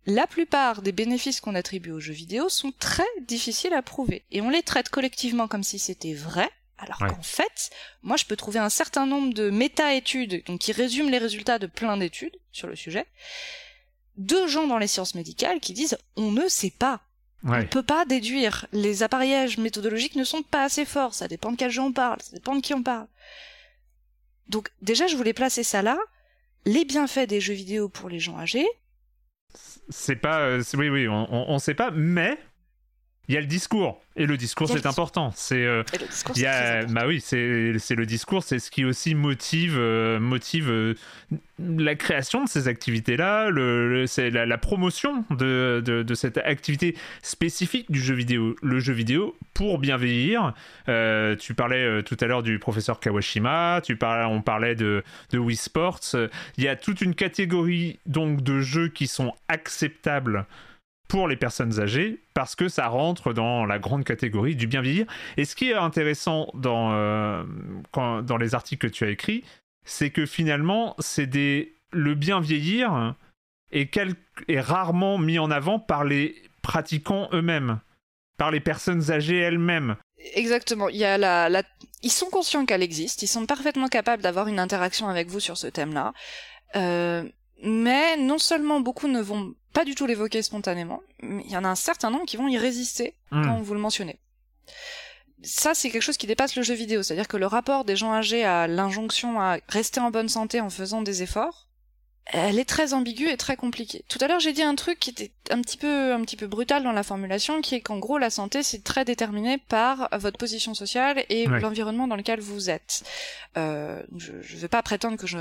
la plupart des bénéfices qu'on attribue aux jeux vidéo sont très difficiles à prouver. Et on les traite collectivement comme si c'était vrai, alors Ouais. qu'en fait, moi je peux trouver un certain nombre de méta-études, donc qui résument les résultats de plein d'études sur le sujet, de gens dans les sciences médicales qui disent on ne sait pas. On ne peut pas déduire. Les appareillages méthodologiques ne sont pas assez forts. Ça dépend de quel jeu on parle. Ça dépend de qui on parle. Donc, déjà, je voulais placer ça là. Les bienfaits des jeux vidéo pour les gens âgés. C'est pas. euh, oui, oui, on, on sait pas, mais il y a le discours. Et le discours, c'est important. C'est. euh, il y a, bah oui, c'est le discours, c'est ce qui aussi motive euh, motive euh, la création de ces le, le- c'est la, la promotion de, de, de cette activité spécifique du jeu vidéo. Le jeu vidéo pour bien vieillir. Euh, tu parlais tout à l'heure du professeur Kawashima, tu parlais, on parlait de, de Wii Sports. Il y a toute une catégorie donc de jeux qui sont acceptables pour les personnes âgées parce que ça rentre dans la grande catégorie du bien vieillir. Et ce qui est intéressant dans, euh, dans les articles que tu as écrits, c'est que finalement, c'est des le bien vieillir est, rarement mis en avant par les pratiquants eux-mêmes, par les personnes âgées elles-mêmes. Exactement. Ils sont conscients qu'elle existe. Ils sont parfaitement capables d'avoir une interaction avec vous sur ce thème-là. Euh, mais non seulement beaucoup ne vont pas du tout l'évoquer spontanément, mais il y en a un certain nombre qui vont y résister Hmm. quand vous le mentionnez. Ça, c'est quelque chose qui dépasse le jeu vidéo. C'est-à-dire que le rapport des gens âgés à l'injonction à rester en bonne santé en faisant des efforts, elle est très ambiguë et très compliquée. Tout à l'heure, j'ai dit un truc qui était un petit peu, un petit peu brutal dans la formulation, qui est qu'en gros, la santé, c'est très déterminé par votre position sociale et Ouais. l'environnement dans lequel vous êtes. Euh, je ne vais pas prétendre que je,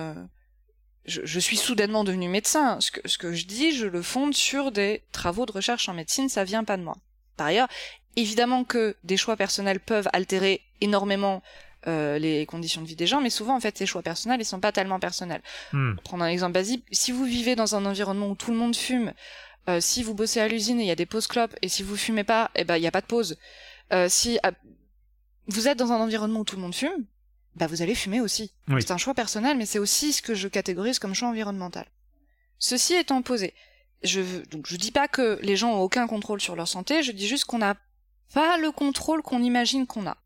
je, je suis soudainement devenu médecin. Ce que, ce que je dis, je le fonde sur des travaux de recherche en médecine, ça vient pas de moi. Par ailleurs, évidemment que des choix personnels peuvent altérer énormément euh, les conditions de vie des gens, mais souvent, en fait, ces choix personnels, ils sont pas tellement personnels. Pour prendre un exemple basique, si vous vivez dans un environnement où tout le monde fume, euh, si vous bossez à l'usine et il y a des pauses clopes, et si vous fumez pas, eh ben, il n'y a pas de pause. Euh, si ah, vous êtes dans un environnement où tout le monde fume, bah, vous allez fumer aussi. Oui. C'est un choix personnel, mais c'est aussi ce que je catégorise comme choix environnemental. Ceci étant posé, je donc je dis pas que les gens ont aucun contrôle sur leur santé, je dis juste qu'on n'a pas le contrôle qu'on imagine qu'on a.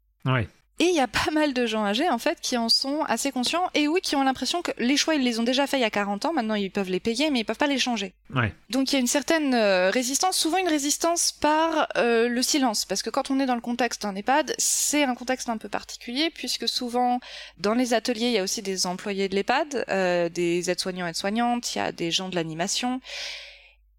Et il y a pas mal de gens âgés, en fait, qui en sont assez conscients et oui, qui ont l'impression que les choix, ils les ont déjà faits il y a 40 ans, maintenant ils peuvent les payer, mais ils peuvent pas les changer. Ouais. Donc il y a une certaine euh, résistance, souvent une résistance par euh, le silence, parce que quand on est dans le contexte d'un EHPAD, c'est un contexte un peu particulier, puisque souvent, dans les ateliers, il y a aussi des employés de l'EHPAD, euh, des aides-soignants et aides-soignantes, il y a des gens de l'animation,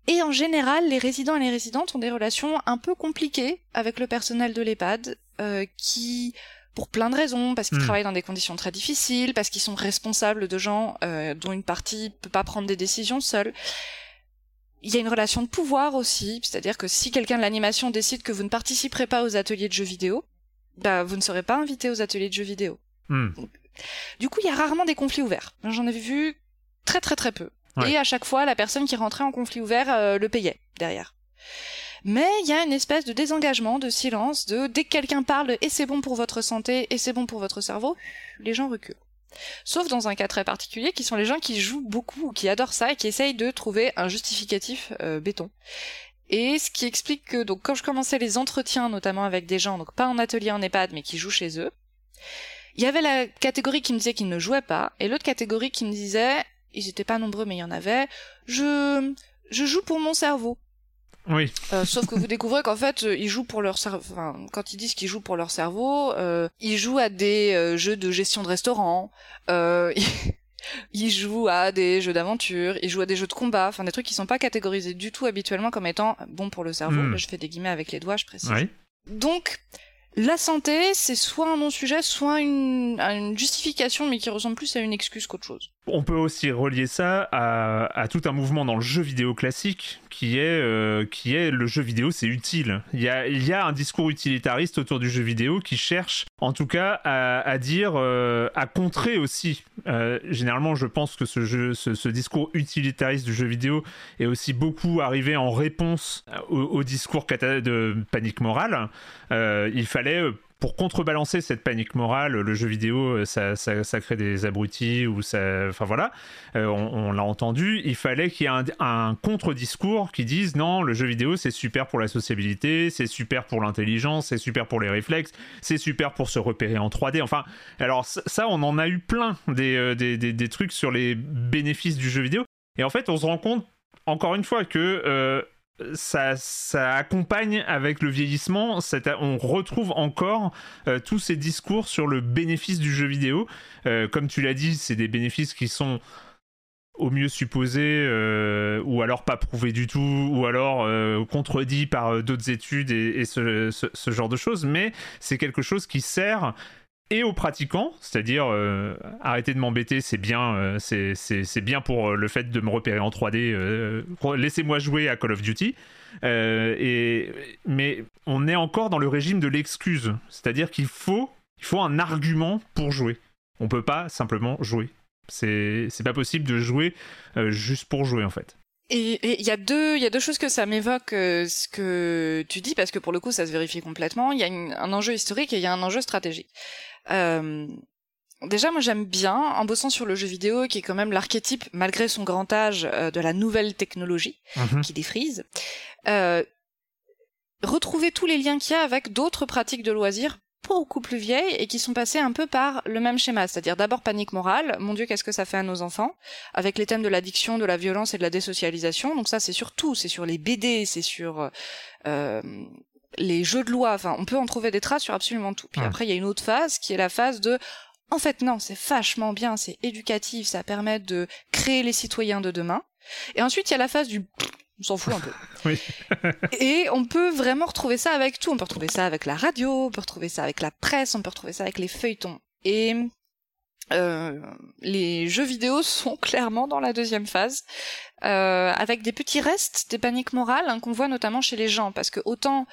et en général, les résidents et les résidentes ont des relations un peu compliquées avec le personnel de l'EHPAD, euh, qui pour plein de raisons, parce qu'ils Hmm. travaillent dans des conditions très difficiles, parce qu'ils sont responsables de gens euh, dont une partie peut pas prendre des décisions seule. Il y a une relation de pouvoir aussi, c'est-à-dire que si quelqu'un de l'animation décide que vous ne participerez pas aux ateliers de jeux vidéo, bah vous ne serez pas invité aux ateliers de jeux vidéo. Hmm. Du coup, il y a rarement des conflits ouverts. J'en ai vu très très très peu. Ouais. Et à chaque fois, la personne qui rentrait en conflit ouvert euh, le payait derrière. Mais il y a une espèce de désengagement, de silence, de dès que quelqu'un parle et c'est bon pour votre santé et c'est bon pour votre cerveau, les gens reculent. Sauf dans un cas très particulier, qui sont les gens qui jouent beaucoup ou qui adorent ça et qui essayent de trouver un justificatif euh, béton. Et ce qui explique que donc quand je commençais les entretiens, notamment avec des gens, donc pas en atelier en EHPAD, mais qui jouent chez eux, il y avait la catégorie qui me disait qu'ils ne jouaient pas, et l'autre catégorie qui me disait, ils étaient pas nombreux mais il y en avait, je, je joue pour mon cerveau. Oui. Euh, sauf que vous découvrez qu'en fait, euh, ils jouent pour leur cerveau. Enfin, quand ils disent qu'ils jouent pour leur cerveau, euh, ils jouent à des euh, jeux de gestion de restaurant. Euh, ils jouent à des jeux d'aventure. Ils jouent à des jeux de combat. Enfin, des trucs qui sont pas catégorisés du tout habituellement comme étant bons pour le cerveau. Hmm. Là, je fais des guillemets avec les doigts, je précise. Oui. Donc, la santé, c'est soit un non-sujet, soit une, une justification, mais qui ressemble plus à une excuse qu'autre chose. On peut aussi relier ça à, tout un mouvement dans le jeu vidéo classique qui est, euh, qui est le jeu vidéo, c'est utile. Il y, a, il y a un discours utilitariste autour du jeu vidéo qui cherche, en tout cas, à, dire, euh, à contrer aussi. Euh, généralement, je pense que ce, discours utilitariste du jeu vidéo est aussi beaucoup arrivé en réponse au, discours de panique morale. Il fallait pour contrebalancer cette panique morale, le jeu vidéo, euh, ça, crée des abrutis ou ça, enfin voilà, euh, on, l'a entendu. Il fallait qu'il y ait un, contre-discours qui dise non, le jeu vidéo c'est super pour la sociabilité, c'est super pour l'intelligence, c'est super pour les réflexes, c'est super pour se repérer en 3D. Enfin, alors ça, on en a eu plein des, euh, des, trucs sur les bénéfices du jeu vidéo. Et en fait, on se rend compte encore une fois que ça, accompagne avec le vieillissement, on retrouve encore euh, tous ces discours sur le bénéfice du jeu vidéo. Euh, comme tu l'as dit, c'est des bénéfices qui sont au mieux supposés euh, ou alors pas prouvés du tout ou alors contredits par d'autres études et, ce genre de choses mais c'est quelque chose qui sert et aux pratiquants, c'est-à-dire euh, arrêter de m'embêter, c'est bien, euh, bien pour euh, le fait de me repérer en 3D. euh, Laissez-moi jouer à Call of Duty. Euh, et, mais on est encore dans le régime de l'excuse, c'est-à-dire qu'il faut, il faut un argument pour jouer. On peut pas simplement jouer. C'est pas possible de jouer juste pour jouer en fait. Et il y a deux, y a deux choses que ça m'évoque, ce que tu dis, parce que pour le coup, ça se vérifie complètement. Il y a un enjeu historique et il y a un enjeu stratégique. Euh, déjà, moi, j'aime bien, en bossant sur le jeu vidéo, qui est quand même l'archétype, malgré son grand âge, euh, de la nouvelle technologie Mhm. qui défrise, euh, retrouver tous les liens qu'il y a avec d'autres pratiques de loisirs beaucoup plus vieilles et qui sont passées un peu par le même schéma, c'est-à-dire d'abord panique morale, mon Dieu qu'est-ce que ça fait à nos enfants, avec les thèmes de l'addiction, de la violence et de la désocialisation, donc ça c'est sur tout, c'est sur les BD, c'est sur euh, les jeux de loi, enfin on peut en trouver des traces sur absolument tout. Puis Ouais. après il y a une autre phase qui est la phase de en fait non, c'est vachement bien, c'est éducatif, ça permet de créer les citoyens de demain. Et ensuite il y a la phase du on s'en fout un peu. Oui. Et on peut vraiment retrouver ça avec tout. On peut retrouver ça avec la radio, on peut retrouver ça avec la presse, on peut retrouver ça avec les feuilletons. Et euh, les jeux vidéo sont clairement dans la deuxième phase, euh, avec des petits restes des paniques morales hein, qu'on voit notamment chez les gens, parce que autant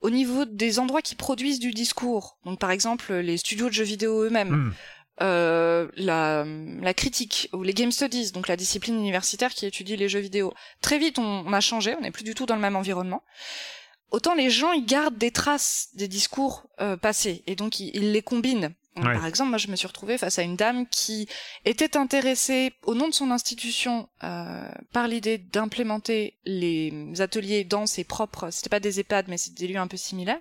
au niveau des endroits qui produisent du discours, donc par exemple les studios de jeux vidéo eux-mêmes, Mm. euh, la, la critique ou les game studies, donc la discipline universitaire qui étudie les jeux vidéo. Très vite, on, on a changé, on n'est plus du tout dans le même environnement. Autant les gens, ils gardent des traces des discours euh, passés et donc ils, ils les combinent. Par exemple, moi, je me suis retrouvée face à une dame qui était intéressée, au nom de son institution, euh, par l'idée d'implémenter les ateliers dans ses propres. C'était pas des EHPAD, mais c'était des lieux un peu similaires.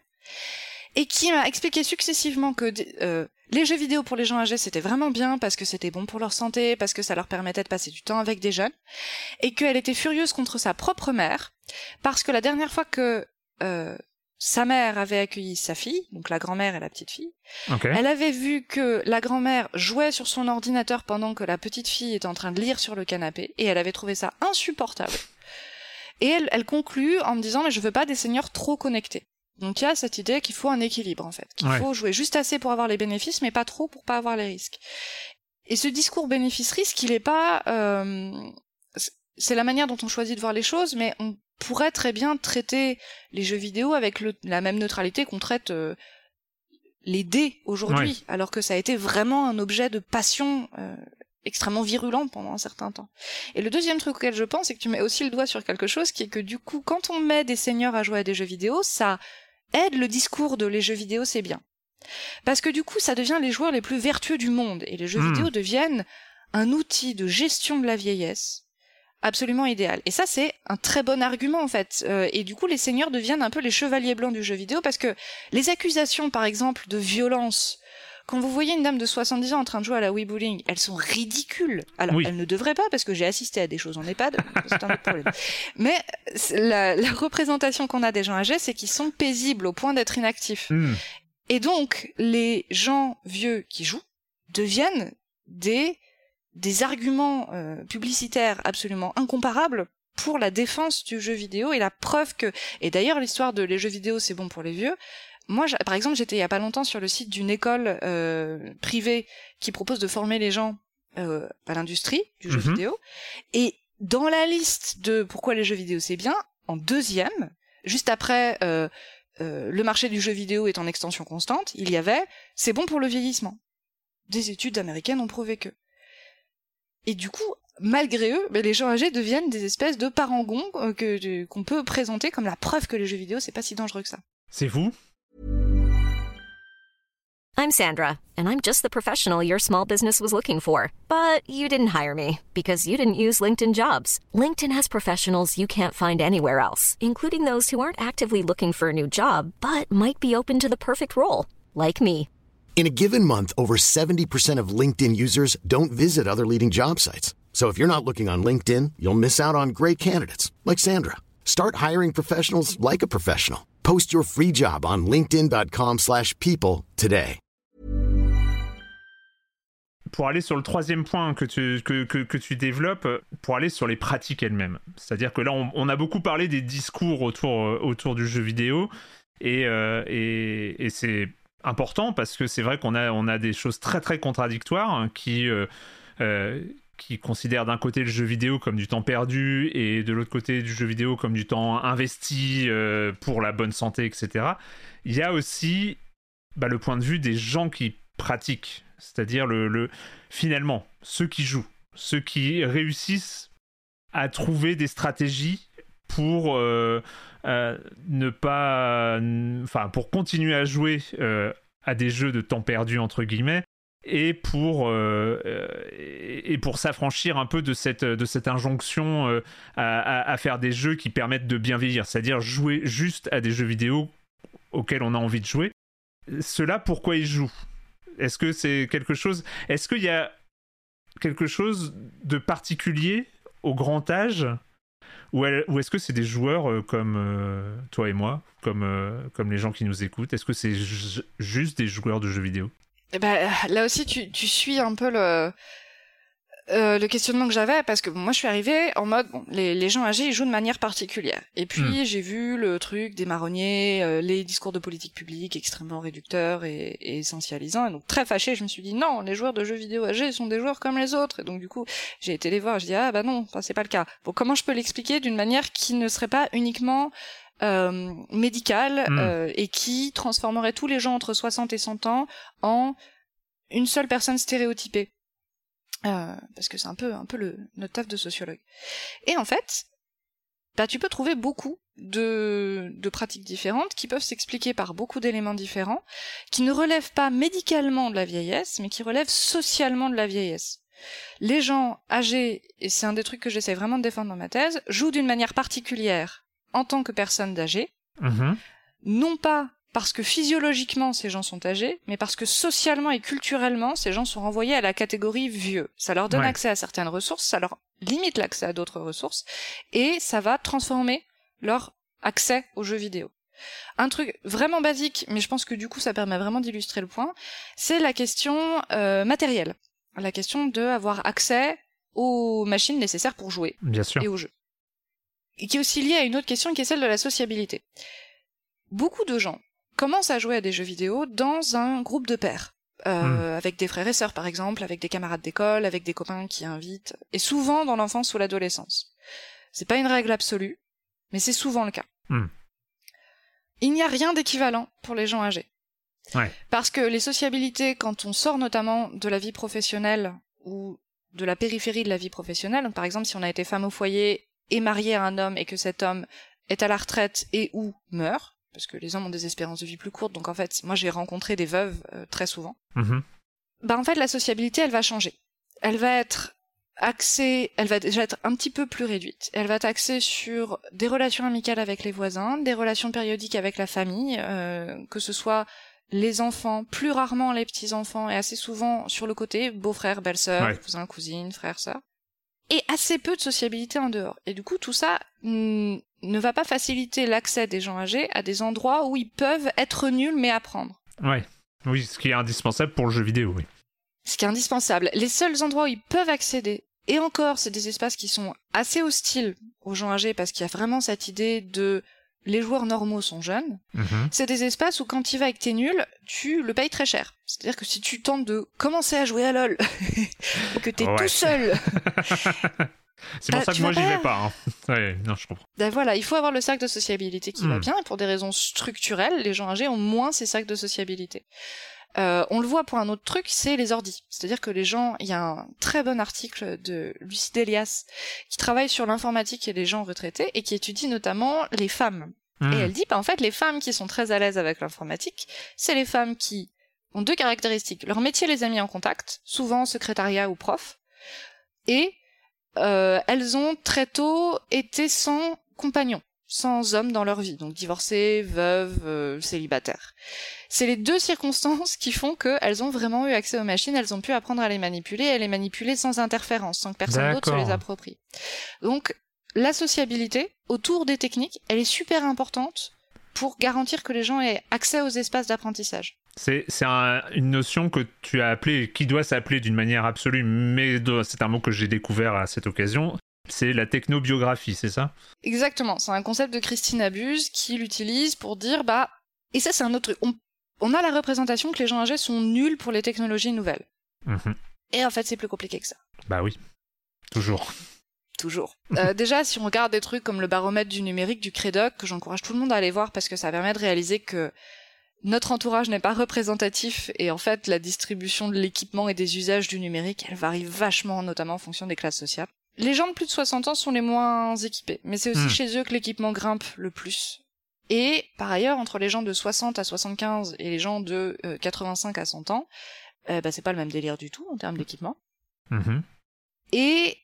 et qui m'a expliqué successivement que euh, les jeux vidéo pour les gens âgés c'était vraiment bien parce que c'était bon pour leur santé, parce que ça leur permettait de passer du temps avec des jeunes, et qu'elle était furieuse contre sa propre mère parce que la dernière fois que euh, sa mère avait accueilli sa fille, donc la grand-mère et la petite fille. Elle avait vu que la grand-mère jouait sur son ordinateur pendant que la petite fille était en train de lire sur le canapé, et elle avait trouvé ça insupportable. Et elle, elle conclut en me disant mais je veux pas des seigneurs trop connectés. Donc il y a cette idée qu'il faut un équilibre en fait, qu'il faut jouer juste assez pour avoir les bénéfices, mais pas trop pour pas avoir les risques. Et ce discours bénéfice-risque, il est pas, euh, c'est la manière dont on choisit de voir les choses, mais on pourrait très bien traiter les jeux vidéo avec la même neutralité qu'on traite euh, les dés aujourd'hui, alors que ça a été vraiment un objet de passion euh, extrêmement virulent pendant un certain temps. Et le deuxième truc auquel je pense, c'est que tu mets aussi le doigt sur quelque chose qui est que du coup, quand on met des seigneurs à jouer à des jeux vidéo, ça aide le discours de les jeux vidéo, c'est bien. Parce que du coup, ça devient les joueurs les plus vertueux du monde, et les jeux hmm. vidéo deviennent un outil de gestion de la vieillesse absolument idéal. Et ça, c'est un très bon argument en fait. Euh, et du coup, les seigneurs deviennent un peu les chevaliers blancs du jeu vidéo parce que les accusations, par exemple, de violence quand vous voyez une dame de 70 ans en train de jouer à la Wii Bowling, elles sont ridicules. Alors, elles ne devraient pas, parce que j'ai assisté à des choses en EHPAD, c'est un autre problème. Mais la, représentation qu'on a des gens âgés, c'est qu'ils sont paisibles au point d'être inactifs. Hmm. Et donc, les gens vieux qui jouent deviennent des des arguments euh, publicitaires absolument incomparables pour la défense du jeu vidéo et la preuve que et d'ailleurs l'histoire de les jeux vidéo c'est bon pour les vieux moi, par exemple, j'étais il y a pas longtemps sur le site d'une école euh, privée qui propose de former les gens euh, à l'industrie du jeu mhm. vidéo. Et dans la liste de pourquoi les jeux vidéo c'est bien, en deuxième, juste après euh, euh, le marché du jeu vidéo est en extension constante, il y avait c'est bon pour le vieillissement. Des études américaines ont prouvé que. Et du coup, malgré eux, ben, les gens âgés deviennent des espèces de parangons euh, que qu'on peut présenter comme la preuve que les jeux vidéo c'est pas si dangereux que ça. C'est vous I'm Sandra, and I'm just the professional your small business was looking for. But you didn't hire me because you didn't use LinkedIn jobs. LinkedIn has professionals you can't find anywhere else, including those who aren't actively looking for a new job but might be open to the perfect role, like me. In a given month, over 70% of LinkedIn users don't visit other leading job sites. So if you're not looking on LinkedIn, you'll miss out on great candidates like Sandra. Start hiring professionals like a professional. Post your free job on linkedin.com/people today. Pour aller sur le troisième point que tu, que, développes, pour aller sur les pratiques elles-mêmes. C'est-à-dire que là, on, a beaucoup parlé des discours autour, autour du jeu vidéo, et, euh, et, et c'est important parce que c'est vrai qu'on a, on a des choses très très contradictoires hein, qui... Euh, euh, qui considère d'un côté le jeu vidéo comme du temps perdu et de l'autre côté du jeu vidéo comme du temps investi euh, pour la bonne santé, etc. Il y a aussi bah, le point de vue des gens qui pratiquent, c'est-à-dire le, finalement ceux qui jouent, ceux qui réussissent à trouver des stratégies pour euh, euh, ne pas, enfin pour continuer à jouer à des jeux de temps perdu entre guillemets et pour, euh, et pour s'affranchir un peu de cette, de cette injonction euh, à, à, faire des jeux qui permettent de bien vieillir, c'est-à-dire jouer juste à des jeux vidéo auxquels on a envie de jouer. Cela, pourquoi ils jouent? Est-ce que c'est quelque chose Est-ce qu'il y a quelque chose de particulier au grand âge? Ou, est-ce que c'est des joueurs euh, comme toi et moi, comme, comme les gens qui nous écoutent? Est-ce que c'est juste des joueurs de jeux vidéo? Ben, là aussi, tu, tu suis un peu le, euh, le questionnement que j'avais parce que moi je suis arrivée en mode bon les, les gens âgés ils jouent de manière particulière et puis hmm. j'ai vu le truc des marronniers euh, les discours de politique publique extrêmement réducteurs et, et, essentialisants et donc très fâchée je me suis dit non les joueurs de jeux vidéo âgés sont des joueurs comme les autres et donc du coup j'ai été les voir je dis ah bah non c'est pas le cas bon comment je peux l'expliquer d'une manière qui ne serait pas uniquement euh, médicale hmm. euh, et qui transformerait tous les gens entre 60 et 100 ans en une seule personne stéréotypée? Euh, parce que c'est un peu, un peu le, notre taf de sociologue. Et en fait, bah, tu peux trouver beaucoup de, de pratiques différentes qui peuvent s'expliquer par beaucoup d'éléments différents, qui ne relèvent pas médicalement de la vieillesse, mais qui relèvent socialement de la vieillesse. Les gens âgés, et c'est un des trucs que j'essaie vraiment de défendre dans ma thèse, jouent d'une manière particulière en tant que personne âgée, mhm. non pas parce que physiologiquement ces gens sont âgés, mais parce que socialement et culturellement ces gens sont renvoyés à la catégorie vieux. Ça leur donne Ouais. accès à certaines ressources, ça leur limite l'accès à d'autres ressources, et ça va transformer leur accès aux jeux vidéo. Un truc vraiment basique, mais je pense que du coup ça permet vraiment d'illustrer le point, c'est la question euh, matérielle, la question de avoir accès aux machines nécessaires pour jouer Bien sûr. et au jeu. Et qui est aussi liée à une autre question qui est celle de la sociabilité. Beaucoup de gens commencent à jouer à des jeux vidéo dans un groupe de pairs. Euh, avec des frères et sœurs par exemple, avec des camarades d'école, avec des copains qui invitent, et souvent dans l'enfance ou l'adolescence. C'est pas une règle absolue, mais c'est souvent le cas. Hmm. Il n'y a rien d'équivalent pour les gens âgés. Ouais. Parce que les sociabilités, quand on sort notamment de la vie professionnelle ou de la périphérie de la vie professionnelle, donc par exemple si on a été femme au foyer et marié à un homme et que cet homme est à la retraite et ou meurt, parce que les hommes ont des espérances de vie plus courtes, donc en fait moi j'ai rencontré des veuves euh, très souvent, Mhm. bah en fait la sociabilité elle va changer. Elle va être axée, elle va déjà être un petit peu plus réduite. Elle va être axée sur des relations amicales avec les voisins, des relations périodiques avec la famille, euh, que ce soit les enfants, plus rarement les petits enfants, et assez souvent sur le côté beau-frère, belle-sœur, Ouais. cousin, cousine, frère, sœur, et assez peu de sociabilité en dehors. Et du coup tout ça mm, ne va pas faciliter l'accès des gens âgés à des endroits où ils peuvent être nuls mais apprendre. Ouais. Oui, ce qui est indispensable pour le jeu vidéo, oui. ce qui est indispensable. Les seuls endroits où ils peuvent accéder, et encore, c'est des espaces qui sont assez hostiles aux gens âgés parce qu'il y a vraiment cette idée de les joueurs normaux sont jeunes. Mhm. C'est des espaces où quand tu y vas et que t'es nul, tu le payes très cher. C'est-à-dire que si tu tentes de commencer à jouer à LoL, ou que t'es Ouais. tout seul, C'est pour Ah, ça que moi j'y vais pas. hein. Ouais, non, je comprends. ben voilà, il faut avoir le cercle de sociabilité qui va Hmm. bien, et pour des raisons structurelles, les gens âgés ont moins ces cercles de sociabilité. Euh, on le voit pour un autre truc, c'est les ordis. C'est-à-dire que les gens, il y a un très bon article de Lucie Delias qui travaille sur l'informatique et les gens retraités et qui étudie notamment les femmes. Et elle dit, bah, en fait, les femmes qui sont très à l'aise avec l'informatique, c'est les femmes qui ont deux caractéristiques. Leur métier les a mis en contact, souvent secrétariat ou prof, et euh, elles ont très tôt été sans compagnon, sans homme dans leur vie, donc divorcées, veuves, euh, célibataires. C'est les deux circonstances qui font qu'elles ont vraiment eu accès aux machines, elles ont pu apprendre à les manipuler, à les manipuler sans interférence, sans que personne d'autre se les approprie. Donc, la sociabilité autour des techniques, elle est super importante pour garantir que les gens aient accès aux espaces d'apprentissage. C'est c'est un- une notion que tu as appelée, qui doit s'appeler d'une manière absolue, mais c'est un mot que j'ai découvert à cette occasion. C'est la technobiographie, c'est ça Exactement, c'est un concept de Christine Abuse qui l'utilise pour dire bah et ça c'est un autre truc. On, on a la représentation que les gens âgés sont nuls pour les technologies nouvelles. Mhm. Et en fait, c'est plus compliqué que ça. Bah oui, toujours. Toujours. Euh, déjà, si on regarde des trucs comme le baromètre du numérique du Crédoc, que j'encourage tout le monde à aller voir parce que ça permet de réaliser que notre entourage n'est pas représentatif et en fait la distribution de l'équipement et des usages du numérique, elle varie vachement, notamment en fonction des classes sociales. Les gens de plus de 60 ans sont les moins équipés, mais c'est aussi Hmm. chez eux que l'équipement grimpe le plus. Et par ailleurs, entre les gens de 60 à 75 et les gens de euh, 85 à 100 ans, euh, bah, c'est pas le même délire du tout en termes d'équipement. Mhm. Et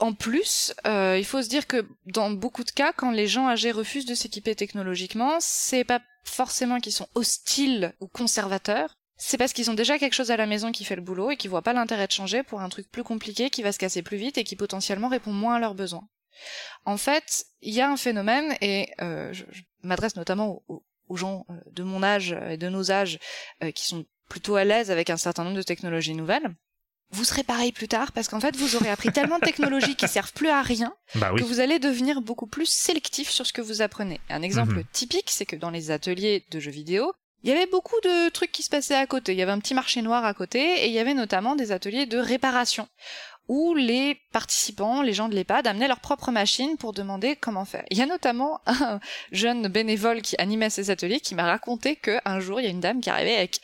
en plus, euh, il faut se dire que dans beaucoup de cas, quand les gens âgés refusent de s'équiper technologiquement, c'est pas forcément qu'ils sont hostiles ou conservateurs. C'est parce qu'ils ont déjà quelque chose à la maison qui fait le boulot et qui voient pas l'intérêt de changer pour un truc plus compliqué qui va se casser plus vite et qui potentiellement répond moins à leurs besoins. En fait, il y a un phénomène et euh, je, je m'adresse notamment aux, aux gens euh, de mon âge et de nos âges euh, qui sont plutôt à l'aise avec un certain nombre de technologies nouvelles vous serez pareil plus tard parce qu'en fait vous aurez appris tellement de technologies qui servent plus à rien Bah oui. que vous allez devenir beaucoup plus sélectif sur ce que vous apprenez. Un exemple Mhm. typique, c'est que dans les ateliers de jeux vidéo, il y avait beaucoup de trucs qui se passaient à côté. Il y avait un petit marché noir à côté et il y avait notamment des ateliers de réparation où les participants, les gens de l'EHPAD, amenaient leur propre machine pour demander comment faire. Il y a notamment un jeune bénévole qui animait ces ateliers qui m'a raconté qu'un jour, il y a une dame qui arrivait avec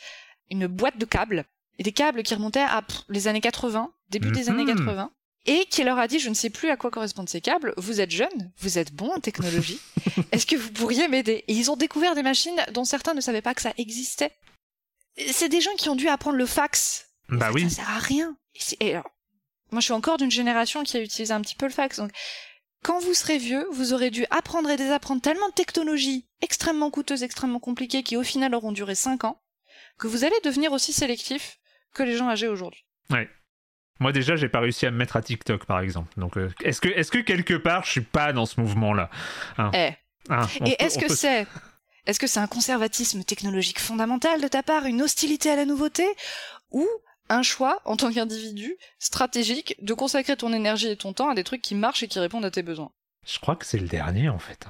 une boîte de câbles et des câbles qui remontaient à pff, les années 80, début des Mhm. années 80, et qui leur a dit, je ne sais plus à quoi correspondent ces câbles, vous êtes jeune, vous êtes bon en technologie, est-ce que vous pourriez m'aider? Et ils ont découvert des machines dont certains ne savaient pas que ça existait. C'est des gens qui ont dû apprendre le fax. Bah oui. Ça sert à rien. Et c'est- et alors, moi, je suis encore d'une génération qui a utilisé un petit peu le fax, donc quand vous serez vieux, vous aurez dû apprendre et désapprendre tellement de technologies extrêmement coûteuses, extrêmement compliquées, qui au final auront duré 5 ans, que vous allez devenir aussi sélectif que les gens âgés aujourd'hui. Ouais. Moi déjà, j'ai pas réussi à me mettre à TikTok, par exemple. Donc, euh, est-ce que, est-ce que quelque part, je suis pas dans ce mouvement-là? Hein Eh. Hein, Et peut- est-ce que peut- c'est est-ce que c'est un conservatisme technologique fondamental de ta part, une hostilité à la nouveauté, ou un choix en tant qu'individu stratégique de consacrer ton énergie et ton temps à des trucs qui marchent et qui répondent à tes besoins? Je crois que c'est le dernier, en fait.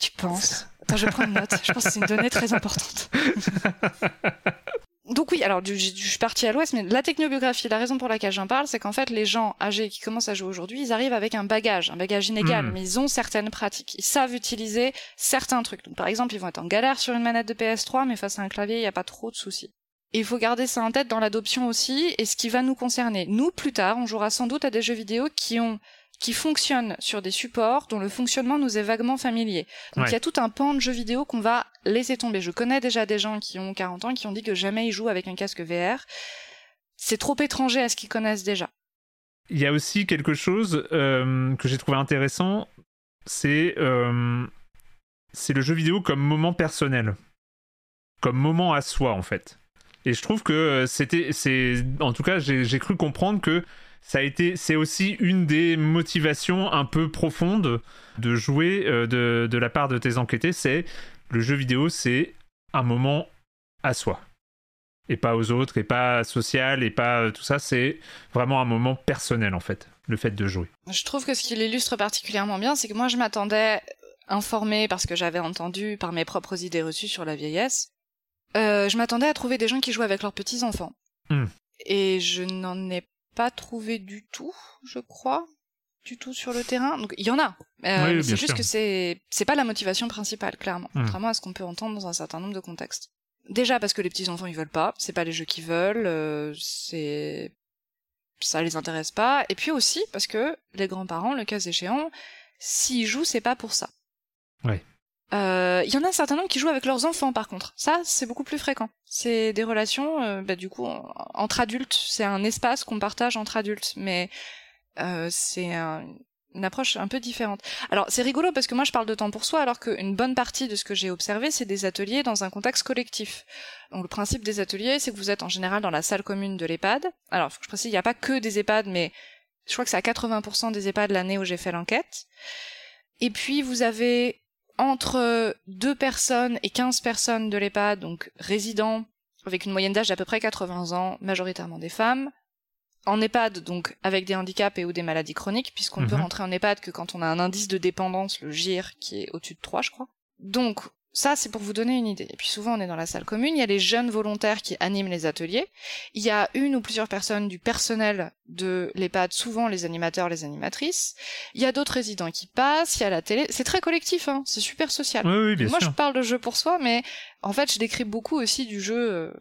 Tu penses? Attends, je prends une note. Je pense que c'est une donnée très importante. Donc oui, alors du- je suis partie à l'ouest, mais la technobiographie, la raison pour laquelle j'en parle, c'est qu'en fait, les gens âgés qui commencent à jouer aujourd'hui, ils arrivent avec un bagage, un bagage inégal, Mm. mais ils ont certaines pratiques. Ils savent utiliser certains trucs. Donc par exemple, ils vont être en galère sur une manette de PS3, mais face à un clavier, il n'y a pas trop de soucis. Et il faut garder ça en tête dans l'adoption aussi, et ce qui va nous concerner. Nous, plus tard, on jouera sans doute à des jeux vidéo qui ont qui fonctionnent sur des supports dont le fonctionnement nous est vaguement familier. Donc Ouais. il y a tout un pan de jeux vidéo qu'on va laisser tomber. Je connais déjà des gens qui ont 40 ans qui ont dit que jamais ils jouent avec un casque VR. C'est trop étranger à ce qu'ils connaissent déjà. Il y a aussi quelque chose euh, que j'ai trouvé intéressant, c'est euh, c'est le jeu vidéo comme moment personnel, comme moment à soi en fait. Et je trouve que euh, c'était, c'est, en tout cas, j'ai cru comprendre que ça a été, c'est aussi une des motivations un peu profondes de jouer euh, de, de la part de tes enquêtés, c'est le jeu vidéo, c'est un moment à soi. Et pas aux autres, et pas social, et pas euh, tout ça, c'est vraiment un moment personnel en fait, le fait de jouer. Je trouve que ce qui l'illustre particulièrement bien, c'est que moi je m'attendais, informée parce que j'avais entendu par mes propres idées reçues sur la vieillesse, euh, je m'attendais à trouver des gens qui jouent avec leurs petits-enfants. Hmm. Et je n'en ai pas trouvé du tout, je crois, du tout sur le terrain. Donc il y en a. Euh, Oui, c'est juste sûr. que c'est c'est pas la motivation principale, clairement, Hmm. contrairement à ce qu'on peut entendre dans un certain nombre de contextes. Déjà parce que les petits enfants ils veulent pas, c'est pas les jeux qu'ils veulent, euh, c'est ça les intéresse pas. Et puis aussi parce que les grands-parents, le cas échéant, s'ils jouent, c'est pas pour ça. Ouais. Euh, Il y en a un certain nombre qui jouent avec leurs enfants, par contre. Ça, c'est beaucoup plus fréquent. C'est des relations, euh, bah, du coup, en- entre adultes. C'est un espace qu'on partage entre adultes, mais euh, c'est un- une approche un peu différente. Alors, c'est rigolo parce que moi, je parle de temps pour soi, alors qu'une bonne partie de ce que j'ai observé, c'est des ateliers dans un contexte collectif. Donc, le principe des ateliers, c'est que vous êtes en général dans la salle commune de l'EHPAD. Alors, faut que je précise, il n'y a pas que des EHPAD, mais je crois que c'est à 80% des EHPAD l'année où j'ai fait l'enquête. Et puis, vous avez entre deux personnes et 15 personnes de l'EHPAD, donc résidents, avec une moyenne d'âge d'à peu près 80 ans, majoritairement des femmes. En EHPAD, donc avec des handicaps et ou des maladies chroniques, puisqu'on ne peut Mhm. rentrer en EHPAD que quand on a un indice de dépendance, le GIR, qui est au-dessus de 3, je crois. Donc, ça, c'est pour vous donner une idée. Et puis souvent, on est dans la salle commune, il y a les jeunes volontaires qui animent les ateliers. Il y a une ou plusieurs personnes du personnel de l'EHPAD, souvent les animateurs, les animatrices. Il y a d'autres résidents qui passent, il y a la télé. C'est très collectif, hein. c'est super social. Oui, oui, bien Moi, sûr. je parle de jeu pour soi, mais en fait, je décris beaucoup aussi du jeu, euh,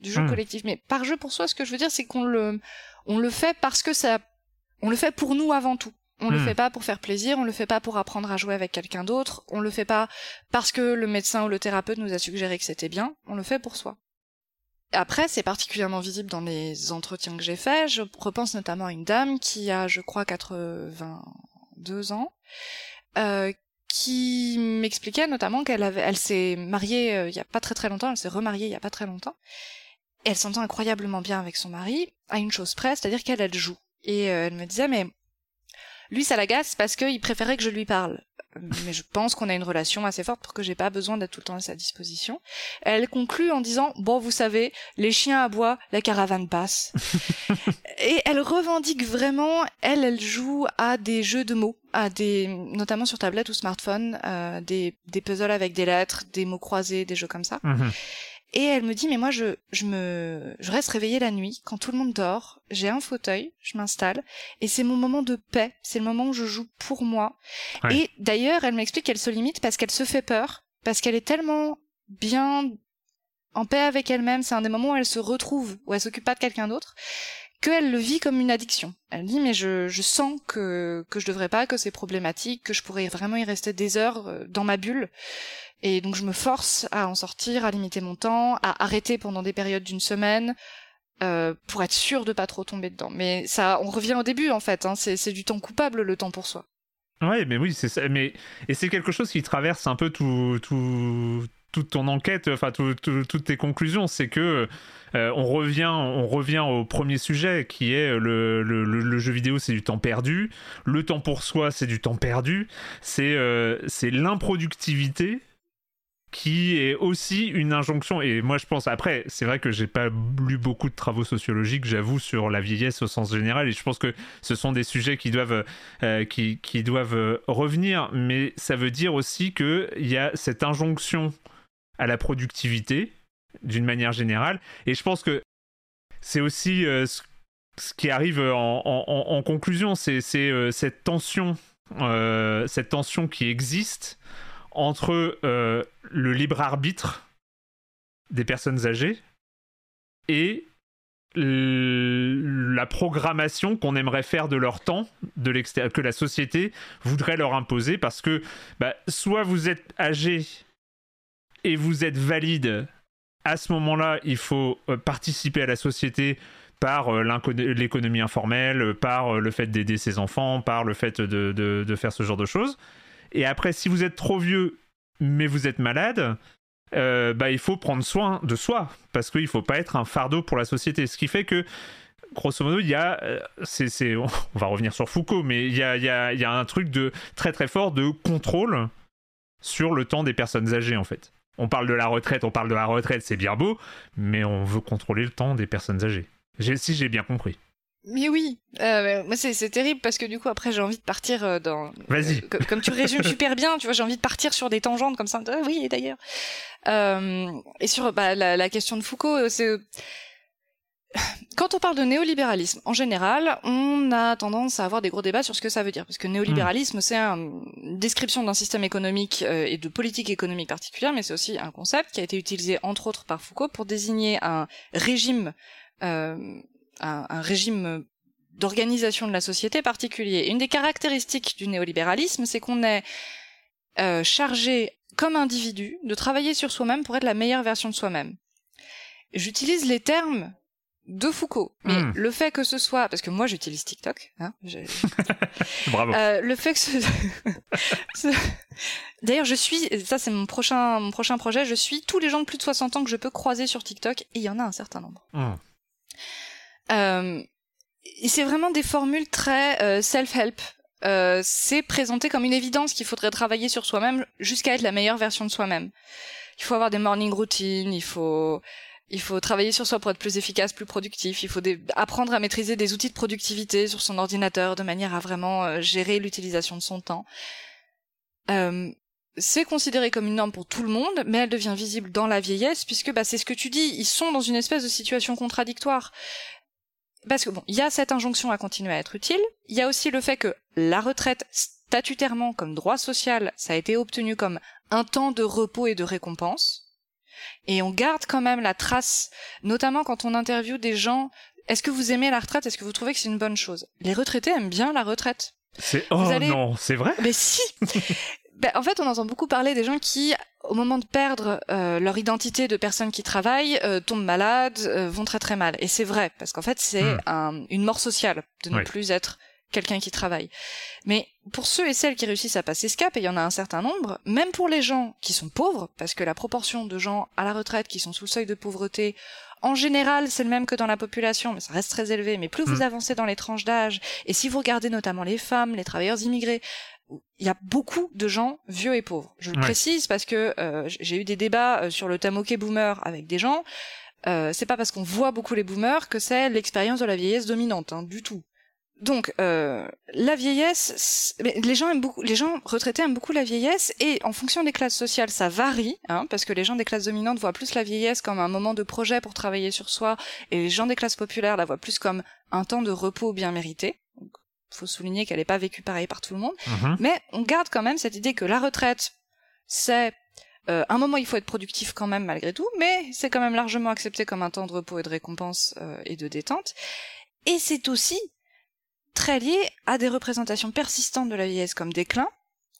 du jeu Hmm. collectif. Mais par jeu pour soi, ce que je veux dire, c'est qu'on le, on le fait parce que ça, on le fait pour nous avant tout. On le Hmm. fait pas pour faire plaisir, on le fait pas pour apprendre à jouer avec quelqu'un d'autre, on le fait pas parce que le médecin ou le thérapeute nous a suggéré que c'était bien, on le fait pour soi. Après, c'est particulièrement visible dans les entretiens que j'ai faits. Je repense notamment à une dame qui a, je crois, 82 ans, euh, qui m'expliquait notamment qu'elle avait, elle s'est mariée euh, il y a pas très très longtemps, elle s'est remariée il y a pas très longtemps, et elle s'entend incroyablement bien avec son mari, à une chose près, c'est-à-dire qu'elle elle joue. Et euh, elle me disait, mais lui ça l'agace parce qu'il préférait que je lui parle. Mais je pense qu'on a une relation assez forte pour que j'ai pas besoin d'être tout le temps à sa disposition. Elle conclut en disant, bon vous savez, les chiens aboient, la caravane passe. Et elle revendique vraiment, elle, elle joue à des jeux de mots, à des, notamment sur tablette ou smartphone, euh, des, des puzzles avec des lettres, des mots croisés, des jeux comme ça. Mhm. Et elle me dit, mais moi, je, je me, je reste réveillée la nuit quand tout le monde dort. J'ai un fauteuil, je m'installe, et c'est mon moment de paix. C'est le moment où je joue pour moi. Ouais. Et d'ailleurs, elle m'explique qu'elle se limite parce qu'elle se fait peur, parce qu'elle est tellement bien en paix avec elle-même. C'est un des moments où elle se retrouve, où elle s'occupe pas de quelqu'un d'autre, qu'elle le vit comme une addiction. Elle dit, mais je, sens que, que je devrais pas, que c'est problématique, que je pourrais vraiment y rester des heures euh, dans ma bulle. Et donc je me force à en sortir, à limiter mon temps, à arrêter pendant des périodes d'une semaine, euh, pour être sûr de pas trop tomber dedans. Mais ça, on revient au début en fait. Hein, c'est c'est du temps coupable le temps pour soi. Ouais, mais oui, c'est ça. Mais et c'est quelque chose qui traverse un peu tout, tout, toute ton enquête, enfin toutes tes conclusions, c'est que euh, on revient, on revient au premier sujet qui est le, jeu vidéo, c'est du temps perdu. Le temps pour soi, c'est du temps perdu. C'est euh, c'est l'improductivité qui est aussi une injonction. Et moi, je pense, après, c'est vrai que j'ai pas lu beaucoup de travaux sociologiques, j'avoue, sur la vieillesse au sens général, et je pense que ce sont des sujets qui doivent, euh, qui, qui, doivent revenir, mais ça veut dire aussi qu'il y a cette injonction à la productivité, d'une manière générale, et je pense que c'est aussi euh, ce, qui arrive en, conclusion, c'est euh, cette tension, cette tension qui existe entre euh, le libre arbitre des personnes âgées et la programmation qu'on aimerait faire de leur temps, de que la société voudrait leur imposer, parce que bah, soit vous êtes âgé et vous êtes valide, à ce moment-là, il faut euh, participer à la société par euh, l'économie informelle, par le fait d'aider ses enfants, par le fait de, faire ce genre de choses. Et après, si vous êtes trop vieux, mais vous êtes malade, euh, bah, il faut prendre soin de soi, parce qu'il ne faut pas être un fardeau pour la société. Ce qui fait que, grosso modo, il y a, euh, on va revenir sur Foucault, mais il y, a, y a, un truc de très très fort de contrôle sur le temps des personnes âgées, en fait. On parle de la retraite, on parle de la retraite, c'est bien beau, mais on veut contrôler le temps des personnes âgées. Si j'ai bien compris. Mais oui, euh, moi c'est terrible parce que du coup après j'ai envie de partir euh, dans. Vas-y. Euh, comme tu résumes super bien, tu vois, j'ai envie de partir sur des tangentes comme ça. Ah, oui, d'ailleurs. Euh, et sur bah, la, la, question de Foucault, c'est quand on parle de néolibéralisme, en général, on a tendance à avoir des gros débats sur ce que ça veut dire, parce que néolibéralisme, c'est une description d'un système économique et de politique économique particulière, mais c'est aussi un concept qui a été utilisé entre autres par Foucault pour désigner un régime euh, un, régime d'organisation de la société particulier. une des caractéristiques du néolibéralisme, c'est qu'on est, euh, chargé comme individu de travailler sur soi-même pour être la meilleure version de soi-même. J'utilise les termes de Foucault, mais hmm. le fait que ce soit, parce que moi j'utilise TikTok, hein, Bravo. Euh, le fait que ce... D'ailleurs, je suis, ça c'est mon prochain, mon prochain projet, je suis tous les gens de plus de 60 ans que je peux croiser sur TikTok, et il y en a un certain nombre. Hmm. Euh, c'est vraiment des formules très euh, self-help. C'est présenté comme une évidence qu'il faudrait travailler sur soi-même jusqu'à être la meilleure version de soi-même. Il faut avoir des morning routines, il faut il faut travailler sur soi pour être plus efficace, plus productif. Il faut apprendre à maîtriser des outils de productivité sur son ordinateur de manière à vraiment euh, gérer l'utilisation de son temps. Euh, c'est considéré comme une norme pour tout le monde, mais elle devient visible dans la vieillesse puisque bah, c'est ce que tu dis. Ils sont dans une espèce de situation contradictoire parce que bon, il y a cette injonction à continuer à être utile. Il y a aussi le fait que la retraite, statutairement comme droit social, ça a été obtenu comme un temps de repos et de récompense. Et on garde quand même la trace, notamment quand on interviewe des gens. Est-ce que vous aimez la retraite? Est-ce que vous trouvez que c'est une bonne chose? Les retraités aiment bien la retraite. C'est oh non, c'est vrai? Mais si. ben, en fait, on entend beaucoup parler des gens qui au moment de perdre euh, leur identité de personnes qui travaillent, euh, tombent malades, euh, vont très très mal. Et c'est vrai, parce qu'en fait, c'est hmm. une mort sociale de ne plus être quelqu'un qui travaille. Mais pour ceux et celles qui réussissent à passer ce cap, et il y en a un certain nombre, même pour les gens qui sont pauvres, parce que la proportion de gens à la retraite qui sont sous le seuil de pauvreté, en général, c'est le même que dans la population, mais ça reste très élevé. Mais plus vous hmm. avancez dans les tranches d'âge, et si vous regardez notamment les femmes, les travailleurs immigrés, il y a beaucoup de gens vieux et pauvres. Je le précise parce que euh, j'ai eu des débats euh, sur le OK boomer avec des gens. Euh, c'est pas parce qu'on voit beaucoup les boomers que c'est l'expérience de la vieillesse dominante, hein, du tout. Donc euh, la vieillesse, les gens aiment beaucoup, les gens retraités aiment beaucoup la vieillesse et en fonction des classes sociales, ça varie, hein, parce que les gens des classes dominantes voient plus la vieillesse comme un moment de projet pour travailler sur soi, et les gens des classes populaires la voient plus comme un temps de repos bien mérité faut souligner qu'elle n'est pas vécue pareil par tout le monde. Mhm. Mais on garde quand même cette idée que la retraite, c'est euh, un moment il faut être productif quand même malgré tout, mais c'est quand même largement accepté comme un temps de repos et de récompense euh, et de détente. Et c'est aussi très lié à des représentations persistantes de la vieillesse comme déclin,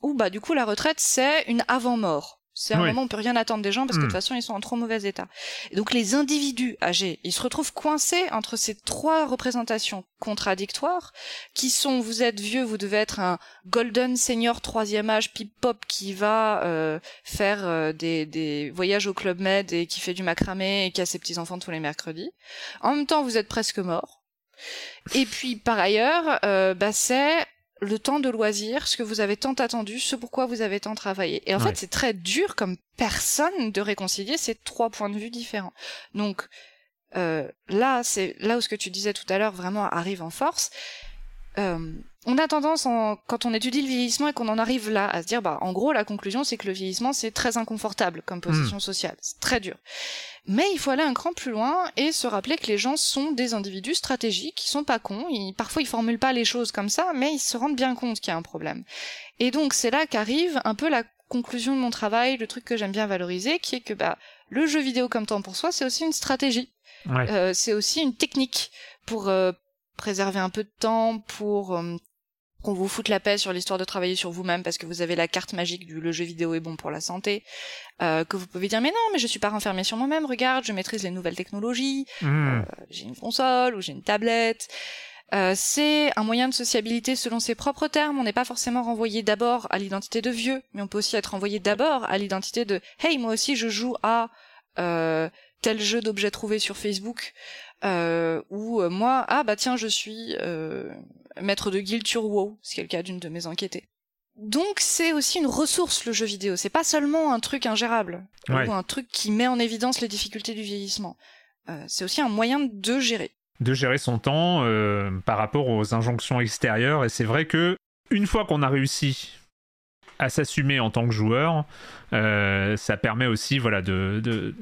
où bah du coup la retraite c'est une avant-mort. C'est un Oui. moment où on peut rien attendre des gens parce que de Mm. toute façon ils sont en trop mauvais état. Et donc les individus âgés, ils se retrouvent coincés entre ces trois représentations contradictoires qui sont vous êtes vieux, vous devez être un golden senior troisième âge pip pop qui va euh, faire euh, des, des voyages au club med et qui fait du macramé et qui a ses petits enfants tous les mercredis. En même temps vous êtes presque mort. Et puis par ailleurs, euh, bah, c'est le temps de loisir, ce que vous avez tant attendu, ce pourquoi vous avez tant travaillé. Et en Ouais. fait, c'est très dur comme personne de réconcilier ces trois points de vue différents. Donc euh, là, c'est là où ce que tu disais tout à l'heure vraiment arrive en force. Euh, on a tendance, en, quand on étudie le vieillissement et qu'on en arrive là, à se dire, bah, en gros, la conclusion, c'est que le vieillissement, c'est très inconfortable comme position sociale. C'est très dur. Mais il faut aller un cran plus loin et se rappeler que les gens sont des individus stratégiques, ils sont pas cons, ils, parfois ils formulent pas les choses comme ça, mais ils se rendent bien compte qu'il y a un problème. Et donc c'est là qu'arrive un peu la conclusion de mon travail, le truc que j'aime bien valoriser, qui est que bah le jeu vidéo comme temps pour soi, c'est aussi une stratégie. Ouais. Euh, c'est aussi une technique pour euh, préserver un peu de temps, pour euh, qu'on vous foute la paix sur l'histoire de travailler sur vous-même parce que vous avez la carte magique du le jeu vidéo est bon pour la santé, euh, que vous pouvez dire mais non mais je suis pas renfermé sur moi-même, regarde je maîtrise les nouvelles technologies, Hmm. j'ai une console ou j'ai une tablette. Euh, c'est un moyen de sociabilité selon ses propres termes. On n'est pas forcément renvoyé d'abord à l'identité de vieux, mais on peut aussi être renvoyé d'abord à l'identité de Hey, moi aussi je joue à euh, tel jeu d'objets trouvés sur Facebook. Euh, ou euh, moi, ah bah tiens, je suis euh, maître de guild sur WoW, ce qui est le cas d'une de mes enquêtées. Donc c'est aussi une ressource le jeu vidéo. C'est pas seulement un truc ingérable Ouais. ou un truc qui met en évidence les difficultés du vieillissement. Euh, c'est aussi un moyen de gérer. de gérer son temps euh, par rapport aux injonctions extérieures. Et c'est vrai que une fois qu'on a réussi à s'assumer en tant que joueur, euh, ça permet aussi, voilà, de, de,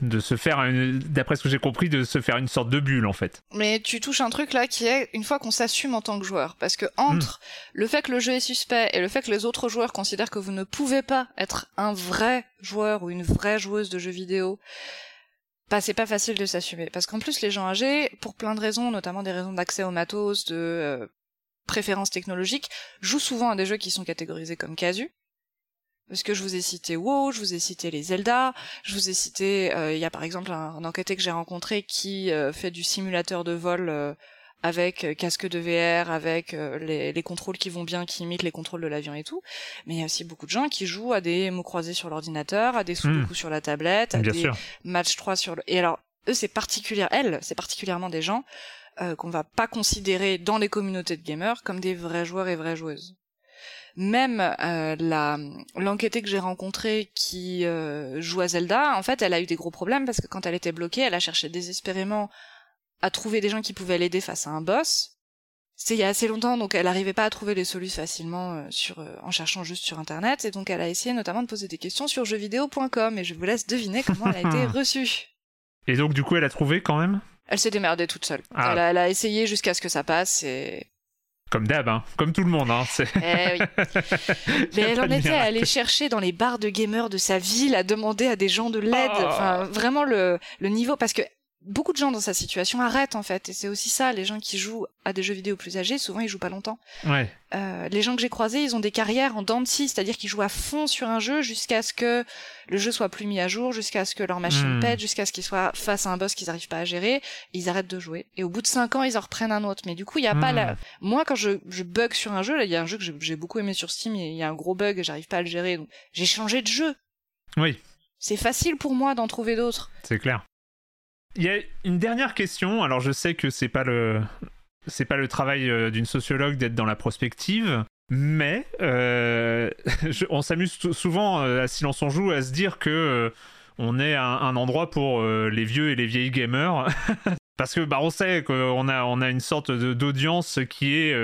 de se faire, d'après ce que j'ai compris, de se faire une sorte de bulle en fait. Mais tu touches un truc là qui est une fois qu'on s'assume en tant que joueur. Parce que entre le fait que le jeu est suspect et le fait que les autres joueurs considèrent que vous ne pouvez pas être un vrai joueur ou une vraie joueuse de jeux vidéo, bah c'est pas facile de s'assumer. Parce qu'en plus les gens âgés, pour plein de raisons, notamment des raisons d'accès au matos, de euh, préférences technologiques, jouent souvent à des jeux qui sont catégorisés comme casu. Parce que je vous ai cité WoW, je vous ai cité les Zelda, je vous ai cité, euh, il y a par exemple un, un enquêté que j'ai rencontré qui euh, fait du simulateur de vol euh, avec euh, casque de VR, avec euh, les, les contrôles qui vont bien, qui imitent les contrôles de l'avion et tout. Mais il y a aussi beaucoup de gens qui jouent à des mots croisés sur l'ordinateur, à des sudoku sur la tablette, à Bien des sûr. match 3 sur le... Et alors, eux, c'est particulier, elles, c'est particulièrement des gens euh, qu'on va pas considérer dans les communautés de gamers comme des vrais joueurs et vraies joueuses. Même euh, la l'enquêtée que j'ai rencontrée qui euh, joue à Zelda, en fait, elle a eu des gros problèmes parce que quand elle était bloquée, elle a cherché désespérément à trouver des gens qui pouvaient l'aider face à un boss. C'était il y a assez longtemps, donc elle n'arrivait pas à trouver les solutions facilement euh, sur, euh, en cherchant juste sur internet, et donc elle a essayé notamment de poser des questions sur jeuxvideo.com, et je vous laisse deviner comment elle a été reçue. Et donc du coup, elle a trouvé quand même, Elle s'est démerdée toute seule. Ah. Elle, a, elle a essayé jusqu'à ce que ça passe, et... comme d'hab, hein, comme tout le monde. Hein, Eh oui. Mais elle en était à aller chercher dans les bars de gamers de sa ville, à demander à des gens de l'aide. Oh. Enfin, vraiment le, le niveau, parce que beaucoup de gens dans sa situation arrêtent en fait, et c'est aussi ça. Les gens qui jouent à des jeux vidéo plus âgés, souvent ils jouent pas longtemps. Ouais. Euh, les gens que j'ai croisés, ils ont des carrières en dents de scie, c'est-à-dire qu'ils jouent à fond sur un jeu jusqu'à ce que le jeu soit plus mis à jour, jusqu'à ce que leur machine Hmm. pète, jusqu'à ce qu'ils soient face à un boss qu'ils n'arrivent pas à gérer, et ils arrêtent de jouer. Et au bout de cinq ans, ils en reprennent un autre. Mais du coup, il y a pas Hmm. la... Moi, quand je, je bug sur un jeu, là, il y a un jeu que j'ai- j'ai beaucoup aimé sur Steam, il y a un gros bug et j'arrive pas à le gérer, donc j'ai changé de jeu. Oui, C'est facile pour moi d'en trouver d'autres. c'est clair. Il y a une dernière question. Alors je sais que c'est pas le c'est pas le travail euh, d'une sociologue d'être dans la prospective, mais euh, on s'amuse sou- souvent euh, à Silence on joue à se dire que on est un, endroit pour les vieux et les vieilles gamers. Parce que bah, on sait qu'on a, on a une sorte d'audience qui est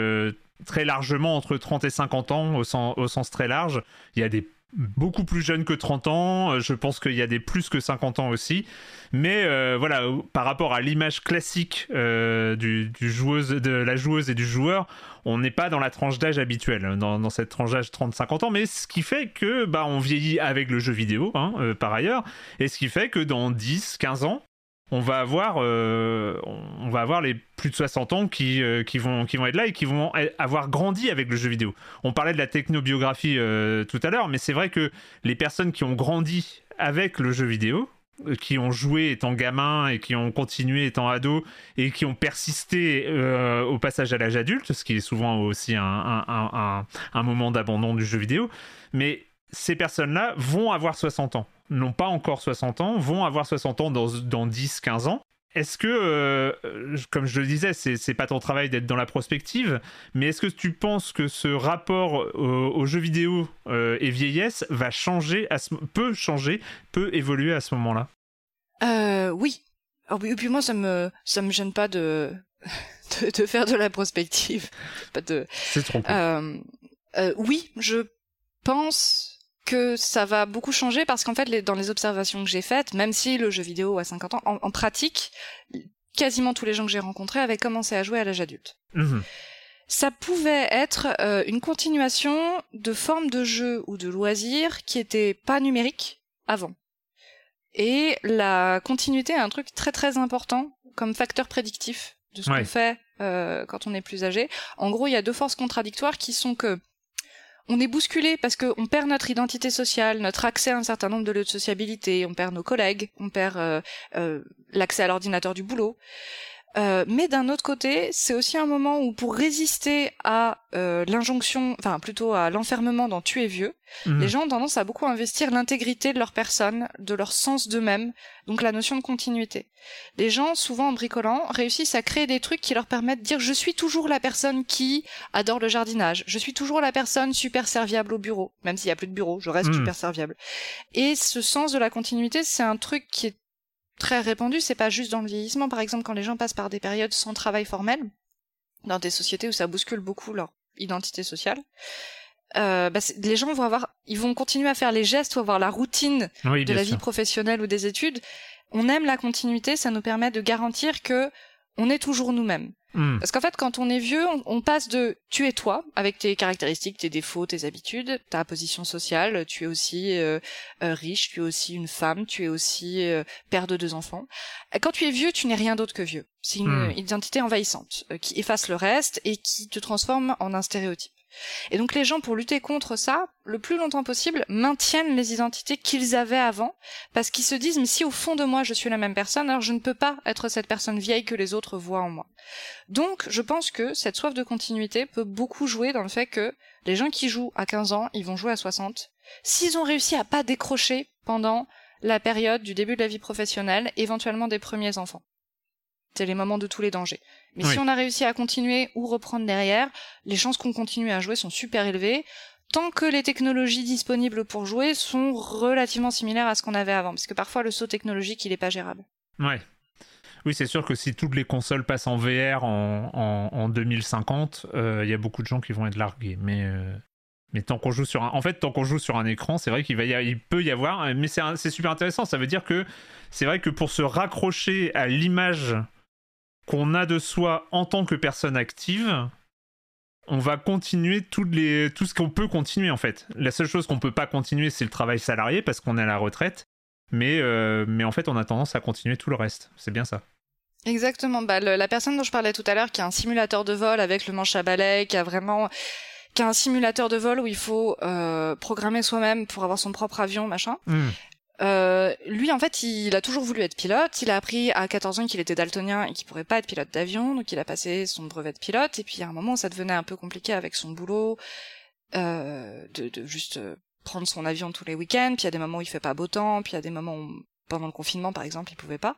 très largement entre 30 et 50 ans, au sens, au sens très large. Il y a des beaucoup plus jeunes que 30 ans, euh, je pense qu'il y a des plus que 50 ans aussi. Mais euh, voilà, par rapport à l'image classique euh, de la joueuse et du joueur, on n'est pas dans la tranche d'âge habituelle, dans, dans cette tranche d'âge 30-50 ans, mais ce qui fait que bah, on vieillit avec le jeu vidéo, hein, par ailleurs, et ce qui fait que dans 10-15 ans, on va avoir, euh, on va avoir les plus de 60 ans qui, euh, qui, vont, être là et qui vont avoir grandi avec le jeu vidéo. On parlait de la technobiographie euh, tout à l'heure, mais c'est vrai que les personnes qui ont grandi avec le jeu vidéo, qui ont joué étant gamin et qui ont continué étant ado et qui ont persisté au passage à l'âge adulte, ce qui est souvent aussi un moment d'abandon du jeu vidéo, mais ces personnes-là vont avoir 60 ans n'ont pas encore 60 ans, vont avoir 60 ans dans, dans 10-15 ans. Est-ce que, euh, comme je le disais, c'est pas ton travail d'être dans la prospective, mais est-ce que tu penses que ce rapport aux, jeux vidéo euh, et vieillesse va changer, peut changer, peut évoluer à ce moment-là? Euh, Oui. et puis moi, ça me, ça me gêne pas de, de, faire de la prospective. Pas de. C'est cool. oui, je pense que ça va beaucoup changer parce qu'en fait, les, dans les observations que j'ai faites, même si le jeu vidéo a 50 ans, en, pratique, quasiment tous les gens que j'ai rencontrés avaient commencé à jouer à l'âge adulte. Mhm. Ça pouvait être euh, une continuation de formes de jeu ou de loisirs qui étaient pas numériques avant. Et la continuité est un truc très très important comme facteur prédictif de ce qu'on fait euh, quand on est plus âgé. En gros, il y a deux forces contradictoires qui sont que on est bousculé parce qu'on perd notre identité sociale, notre accès à un certain nombre de lieux de sociabilité, on perd nos collègues, on perd euh, euh, l'accès à l'ordinateur du boulot. Euh, mais d'un autre côté, c'est aussi un moment où pour résister à euh, l'injonction, enfin plutôt à l'enfermement dans tu es vieux, mhm. les gens ont tendance à beaucoup investir l'intégrité de leur personne, de leur sens d'eux-mêmes, donc la notion de continuité. Les gens, souvent en bricolant, réussissent à créer des trucs qui leur permettent de dire je suis toujours la personne qui adore le jardinage, je suis toujours la personne super serviable au bureau, même s'il y a plus de bureau, je reste mhm. super serviable. Et ce sens de la continuité, c'est un truc qui est très répandu, c'est pas juste dans le vieillissement. Par exemple, quand les gens passent par des périodes sans travail formel, dans des sociétés où ça bouscule beaucoup leur identité sociale, euh, bah, les gens vont avoir, ils vont continuer à faire les gestes ou avoir la routine de la vie professionnelle ou des études. On aime la continuité, ça nous permet de garantir que on est toujours nous-mêmes. Hmm. Parce qu'en fait, quand on est vieux, on, passe de tu es toi, avec tes caractéristiques, tes défauts, tes habitudes, ta position sociale, tu es aussi euh, euh, riche, tu es aussi une femme, tu es aussi euh, père de deux enfants. Quand tu es vieux, tu n'es rien d'autre que vieux. C'est une hmm. identité envahissante qui efface le reste et qui te transforme en un stéréotype. Et donc les gens, pour lutter contre ça, le plus longtemps possible, maintiennent les identités qu'ils avaient avant, parce qu'ils se disent, mais si au fond de moi je suis la même personne, alors je ne peux pas être cette personne vieille que les autres voient en moi. Donc je pense que cette soif de continuité peut beaucoup jouer dans le fait que les gens qui jouent à 15 ans, ils vont jouer à 60. S'ils ont réussi à pas décrocher pendant la période du début de la vie professionnelle, éventuellement des premiers enfants. C'est les moments de tous les dangers. Mais si on a réussi à continuer ou reprendre derrière, les chances qu'on continue à jouer sont super élevées, tant que les technologies disponibles pour jouer sont relativement similaires à ce qu'on avait avant, parce que parfois le saut technologique il est pas gérable. Ouais. Oui, c'est sûr que si toutes les consoles passent en VR en, 2050, euh, il y a beaucoup de gens qui vont être largués. Mais, euh, mais tant qu'on joue sur un, en fait, tant qu'on joue sur un écran, c'est vrai qu'il va y il peut y avoir, mais c'est super intéressant. Ça veut dire que c'est vrai que pour se raccrocher à l'image qu'on a de soi en tant que personne active, on va continuer toutes les, tout ce qu'on peut continuer en fait. La seule chose qu'on peut pas continuer, c'est le travail salarié parce qu'on est à la retraite. Mais, euh, mais en fait, on a tendance à continuer tout le reste. C'est bien ça. Exactement. Bah, la personne dont je parlais tout à l'heure, qui a un simulateur de vol avec le manche à balai, qui a vraiment qui a un simulateur de vol où il faut euh, programmer soi-même pour avoir son propre avion, machin. Hmm. Euh, lui, en fait, il a toujours voulu être pilote. Il a appris à 14 ans qu'il était daltonien et qu'il pourrait pas être pilote d'avion, donc il a passé son brevet de pilote. Et puis, à un moment, ça devenait un peu compliqué avec son boulot, euh, de, de, juste euh, prendre son avion tous les week-ends. Puis il y a des moments où il fait pas beau temps, puis il y a des moments où, pendant le confinement, par exemple, il pouvait pas.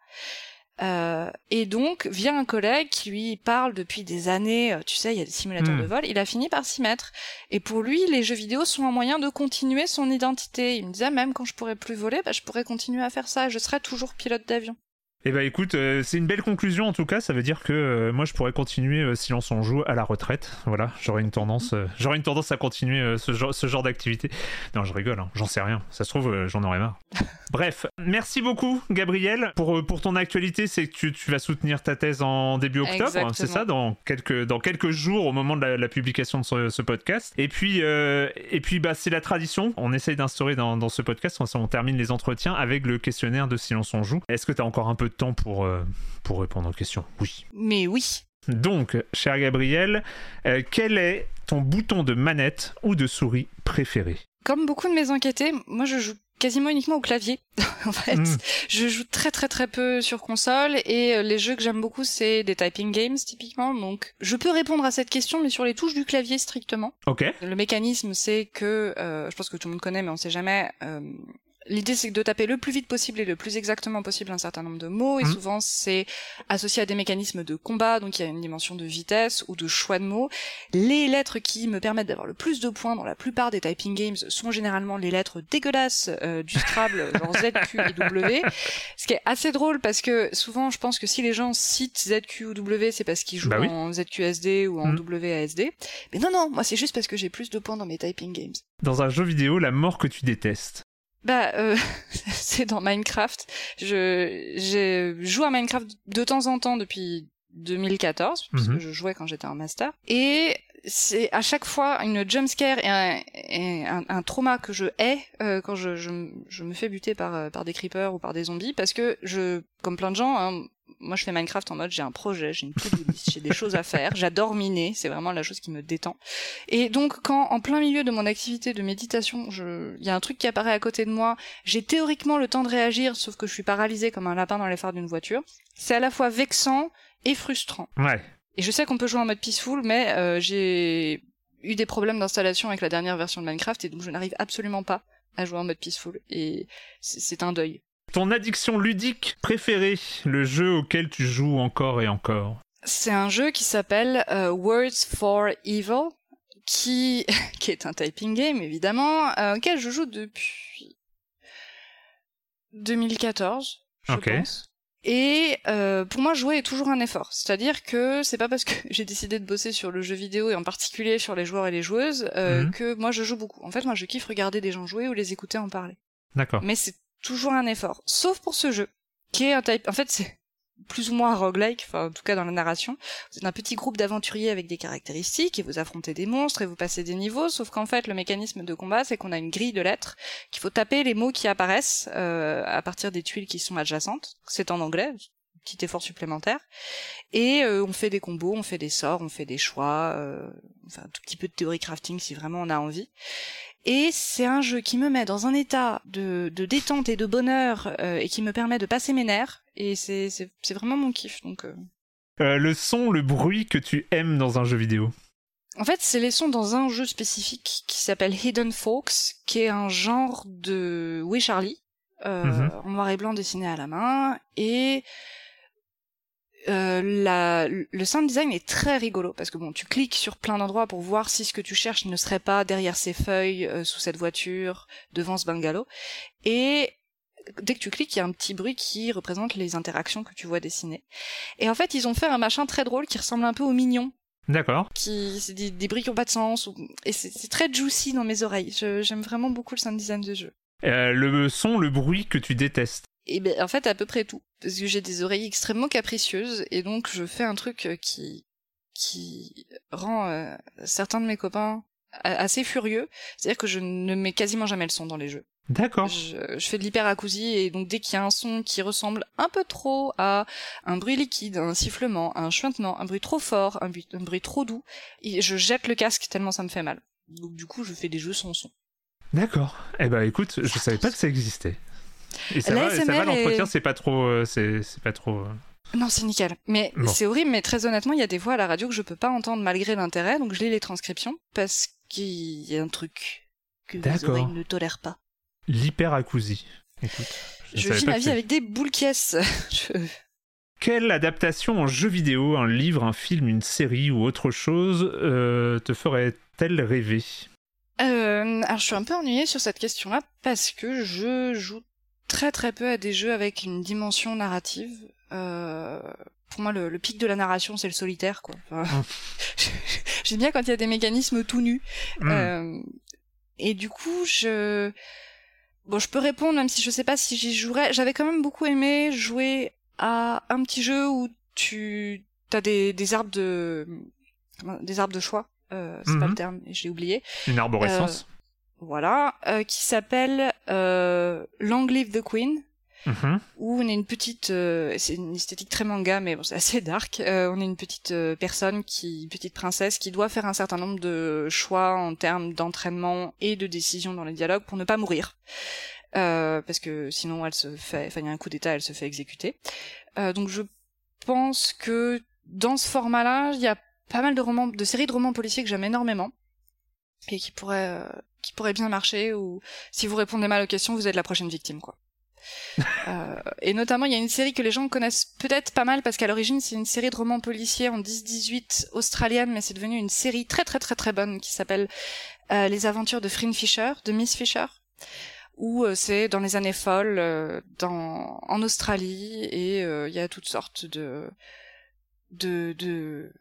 Euh, et donc, vient un collègue qui lui parle depuis des années, euh, tu sais, il y a des simulateurs hmm. de vol, il a fini par s'y mettre. Et pour lui, les jeux vidéo sont un moyen de continuer son identité. Il me disait, même quand je pourrais plus voler, bah, je pourrais continuer à faire ça, je serais toujours pilote d'avion. Eh bah écoute, euh, c'est une belle conclusion en tout cas. Ça veut dire que euh, moi je pourrais continuer euh, Silence on joue à la retraite. Voilà, j'aurais une tendance, j'aurais une tendance à continuer ce genre, ce genre d'activité. Non, je rigole, hein. j'en sais rien. Ça se trouve, j'en aurais marre. Bref, merci beaucoup Gabriel pour pour ton actualité. C'est que tu, tu, vas soutenir ta thèse en début octobre, c'est ça, dans quelques dans quelques jours au moment de la, publication de ce, podcast. Et puis et puis bah c'est la tradition. On essaye d'instaurer dans, dans ce podcast. On, on termine les entretiens avec le questionnaire de Silence on joue. Est-ce que tu as encore un peu peu de temps pour, euh, pour répondre aux questions. Oui. Mais oui. Donc, cher Gabriel, euh, quel est ton bouton de manette ou de souris préféré? Comme beaucoup de mes enquêtés, moi je joue quasiment uniquement au clavier. en fait, Mm. je joue très très très peu sur console et euh, les jeux que j'aime beaucoup c'est des typing games typiquement. Donc je peux répondre à cette question mais sur les touches du clavier strictement. Ok. Le mécanisme c'est que euh, je pense que tout le monde connaît mais on sait jamais. euh, L'idée, c'est de taper le plus vite possible et le plus exactement possible un certain nombre de mots, et Mhm. souvent c'est associé à des mécanismes de combat, donc il y a une dimension de vitesse ou de choix de mots. Les lettres qui me permettent d'avoir le plus de points dans la plupart des typing games sont généralement les lettres dégueulasses euh, du Scrabble, genre Z, Q et W. Ce qui est assez drôle parce que souvent je pense que si les gens citent Z, Q ou W, c'est parce qu'ils jouent Bah oui. en ZQSD ou en Mhm. WASD. Mais non, non, moi c'est juste parce que j'ai plus de points dans mes typing games. Dans un jeu vidéo, la mort que tu détestes. Bah, euh, c'est dans Minecraft. Je, joué à Minecraft de temps en temps depuis 2014, parce que je jouais quand j'étais en master. Et c'est à chaque fois une jumpscare et un, et un, un trauma que je hais euh, quand je, je, m- je me fais buter par, euh, par des creepers ou par des zombies, parce que je, comme plein de gens, hein, moi je fais Minecraft en mode j'ai un projet, j'ai une to-do list, j'ai des choses à faire, j'adore miner, c'est vraiment la chose qui me détend. Et donc quand en plein milieu de mon activité de méditation, je... il y a un truc qui apparaît à côté de moi, j'ai théoriquement le temps de réagir, sauf que je suis paralysée comme un lapin dans les phares d'une voiture. C'est à la fois vexant et frustrant. Ouais. Et je sais qu'on peut jouer en mode peaceful, mais euh, j'ai eu des problèmes d'installation avec la dernière version de Minecraft et donc je n'arrive absolument pas à jouer en mode peaceful. Et c'est c'est un deuil. Ton addiction ludique préférée, le jeu auquel tu joues encore et encore. C'est un jeu qui s'appelle euh, Words for Evil, qui, qui est un typing game évidemment, euh, auquel je joue depuis 2014, je Ok. pense. Et euh, pour moi, jouer est toujours un effort. C'est-à-dire que c'est pas parce que j'ai décidé de bosser sur le jeu vidéo et en particulier sur les joueurs et les joueuses euh, Mhm. que moi je joue beaucoup. En fait, moi je kiffe regarder des gens jouer ou les écouter en parler. D'accord. Mais c'est toujours un effort. Sauf pour ce jeu, qui est un type... En fait, c'est plus ou moins roguelike, enfin en tout cas dans la narration. Vous êtes un petit groupe d'aventuriers avec des caractéristiques et vous affrontez des monstres et vous passez des niveaux, sauf qu'en fait le mécanisme de combat c'est qu'on a une grille de lettres qu'il faut taper les mots qui apparaissent euh, à partir des tuiles qui sont adjacentes. C'est en anglais, petit effort supplémentaire. Et euh, on fait des combos, on fait des sorts, on fait des choix, euh, enfin un tout petit peu de théorie crafting si vraiment on a envie. Et c'est un jeu qui me met dans un état de, de détente et de bonheur euh, et qui me permet de passer mes nerfs. Et c'est c'est- c'est vraiment mon kiff. Donc, euh. Euh, le son, le bruit que tu aimes dans un jeu vidéo. En fait, c'est les sons dans un jeu spécifique qui s'appelle Hidden Folks, qui est un genre de Oui Charlie, euh, Mhm. en noir et blanc dessiné à la main. Et euh, la, le sound design est très rigolo parce que bon, tu cliques sur plein d'endroits pour voir si ce que tu cherches ne serait pas derrière ces feuilles, euh, sous cette voiture, devant ce bungalow. Et dès que tu cliques, il y a un petit bruit qui représente les interactions que tu vois dessiner. Et en fait, ils ont fait un machin très drôle qui ressemble un peu au mignon D'accord. qui c'est des, des bruits qui ont pas de sens ou- et c'est très juicy dans mes oreilles. Je- J'aime vraiment beaucoup le sound design de jeu. Euh, le son, le bruit que tu détestes. Et ben en fait à peu près tout parce que j'ai des oreilles extrêmement capricieuses et donc je fais un truc euh, qui qui rend euh, certains de mes copains assez furieux, c'est-à-dire que je ne mets quasiment jamais le son dans les jeux. D'accord. Je, je fais de l'hyperacousie et donc dès qu'il y a un son qui ressemble un peu trop à un bruit liquide, un sifflement, un chuintement, un bruit trop fort, un bruit, un bruit trop doux, et je jette le casque tellement ça me fait mal. Donc du coup je fais des jeux sans son. D'accord. Eh ben écoute, je savais pas que ça existait. Et ça va, va l'entretien, est- c'est pas trop, euh, c'est pas trop. euh, Non, c'est nickel. Mais Bon. c'est horrible, mais très honnêtement, il y a des voix à la radio que je peux pas entendre malgré l'intérêt, donc je lis les transcriptions parce qu'il y a un truc que D'accord. oreilles ne tolèrent pas. L'hyperacousie. Écoute. Je, vis ma vie avec des boules caisses. Je- Quelle adaptation en jeu vidéo, un livre, un film, une série ou autre chose euh, te ferait-elle rêver? Euh, alors je suis un peu ennuyée sur cette question-là parce que je joue très très peu à des jeux avec une dimension narrative. Euh, pour moi, le, le pic de la narration, c'est le solitaire, quoi. Enfin, J'aime bien quand il y a des mécanismes tout nus. Hmm. Euh, et du coup, je bon, je peux répondre même si je sais pas si j'y jouerais. J'avais quand même beaucoup aimé jouer à un petit jeu où tu as des, des arbres de des arbres de choix. Euh, c'est pas Mhm. le terme, j'ai oublié. Une arborescence Voilà, euh, qui s'appelle euh, Long Live the Queen. Mhm. où on est une petite, euh, c'est une esthétique très manga, mais bon, c'est assez dark. On est une petite personne qui, une petite princesse qui doit faire un certain nombre de choix en termes d'entraînement et de décisions dans les dialogues pour ne pas mourir. Parce que sinon elle se fait, enfin il y a un coup d'état, elle se fait exécuter. Donc je pense que dans ce format-là, il y a pas mal de romans, de séries de romans policiers que j'aime énormément et qui pourraient, euh, qui pourraient bien marcher. Ou si vous répondez mal aux questions, vous êtes la prochaine victime, quoi. Euh, et notamment, il y a une série que les gens connaissent peut-être pas mal parce qu'à l'origine, c'est une série de romans policiers en 10-18 australienne, mais c'est devenu une série très très très très bonne qui s'appelle euh, Les aventures de Frin Fisher, de Miss Fisher, où euh, c'est dans les années folles dans, en Australie et il y a toutes sortes de de, de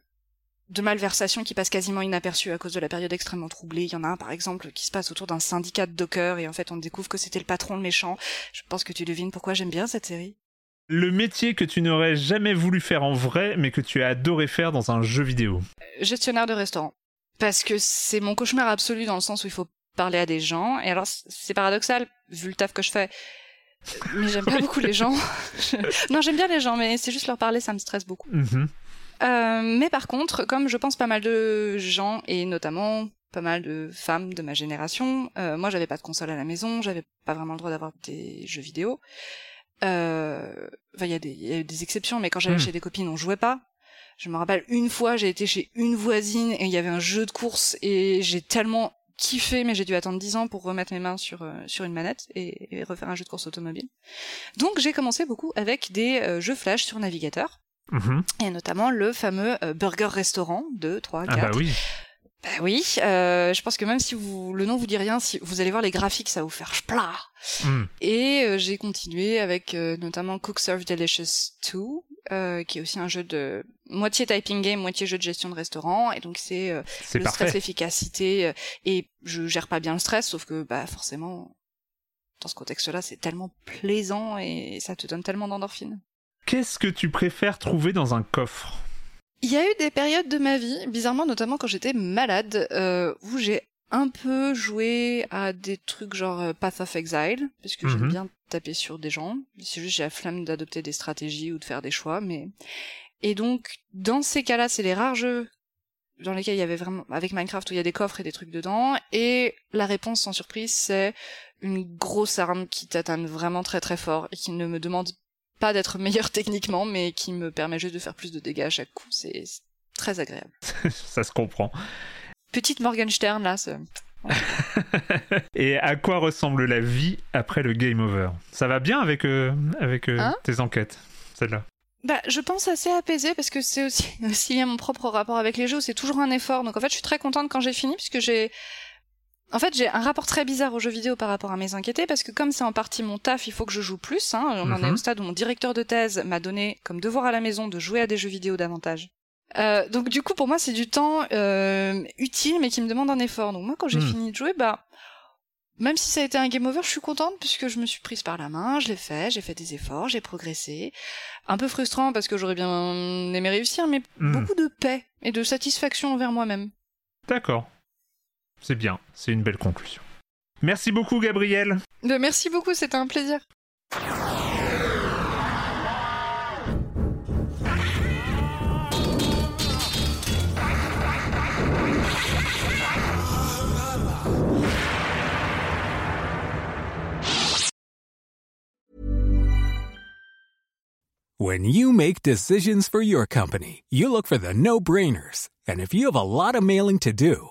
de malversations qui passent quasiment inaperçues à cause de la période extrêmement troublée. Il y en a un par exemple qui se passe autour d'un syndicat de dockers et en fait on découvre que c'était le patron le méchant. Je pense que tu devines pourquoi j'aime bien cette série. Le métier que tu n'aurais jamais voulu faire en vrai, mais que tu as adoré faire dans un jeu vidéo. Gestionnaire de restaurant. Parce que c'est mon cauchemar absolu dans le sens où il faut parler à des gens. Et alors c'est paradoxal vu le taf que je fais. Mais j'aime pas beaucoup les gens. non, j'aime bien les gens, mais c'est juste leur parler, ça me stresse beaucoup. Mhm. Euh, mais par contre, comme je pense pas mal de gens, et notamment pas mal de femmes de ma génération, euh, moi j'avais pas de console à la maison, j'avais pas vraiment le droit d'avoir des jeux vidéo. Euh, Enfin, il y, a des- il y a eu des exceptions, mais quand j'allais Hmm. chez des copines, on jouait pas. Je me rappelle une fois, j'ai été chez une voisine et il y avait un jeu de course et j'ai tellement kiffé, mais j'ai dû attendre 10 ans pour remettre mes mains sur euh, sur une manette et, et refaire un jeu de course automobile. Donc j'ai commencé beaucoup avec des euh, jeux flash sur navigateur Mhm. et notamment le fameux euh, Burger Restaurant 2, 3, 4. Ah bah oui. Bah oui, euh, je pense que même si vous le nom vous dit rien, si vous allez voir les graphiques, ça va vous faire splat. Mm. Et euh, j'ai continué avec euh, notamment Cook Serve Delicious 2, euh, qui est aussi un jeu de moitié typing game, moitié jeu de gestion de restaurant. Et donc c'est euh, le parfait. stress, l'efficacité. euh, et je gère pas bien le stress, sauf que bah forcément, dans ce contexte-là, c'est tellement plaisant et ça te donne tellement d'endorphines. Qu'est-ce que tu préfères trouver dans un coffre? Il y a eu des périodes de ma vie, bizarrement notamment quand j'étais malade, euh, où j'ai un peu joué à des trucs genre euh, Path of Exile, parce que Mhm. j'aime bien taper sur des gens. C'est juste j'ai la flemme d'adopter des stratégies ou de faire des choix, mais et donc dans ces cas-là, c'est les rares jeux dans lesquels il y avait vraiment avec Minecraft où il y a des coffres et des trucs dedans, et la réponse sans surprise c'est une grosse arme qui t'atteint vraiment très très fort et qui ne me demande pas d'être meilleur techniquement, mais qui me permet juste de faire plus de dégâts à chaque coup. C'est très agréable. Ça se comprend. Petite Morgenstern là, c'est- Et à quoi ressemble la vie après le game over? Ça va bien avec, euh, avec euh, Hein? tes enquêtes, celle-là? Bah, je pense assez apaisé parce que c'est aussi, aussi lié à mon propre rapport avec les jeux. C'est toujours un effort. Donc en fait, je suis très contente quand j'ai fini puisque j'ai, en fait, j'ai un rapport très bizarre aux jeux vidéo par rapport à mes inquiétés parce que comme c'est en partie mon taf, il faut que je joue plus. Hein. On en est Mhm. au stade où mon directeur de thèse m'a donné comme devoir à la maison de jouer à des jeux vidéo davantage. Euh, donc du coup, pour moi, c'est du temps euh, utile mais qui me demande un effort. Donc moi, quand j'ai Mhm. fini de jouer, bah même si ça a été un game over, je suis contente puisque je me suis prise par la main, je l'ai fait, j'ai fait des efforts, j'ai progressé. Un peu frustrant parce que j'aurais bien aimé réussir, mais Hmm. beaucoup de paix et de satisfaction envers moi-même. D'accord. C'est bien, c'est une belle conclusion. Merci beaucoup, Gabriel. Ben, merci beaucoup, c'était un plaisir. When you make decisions for your company, you look for the no brainers. And if you have a lot of mailing to do,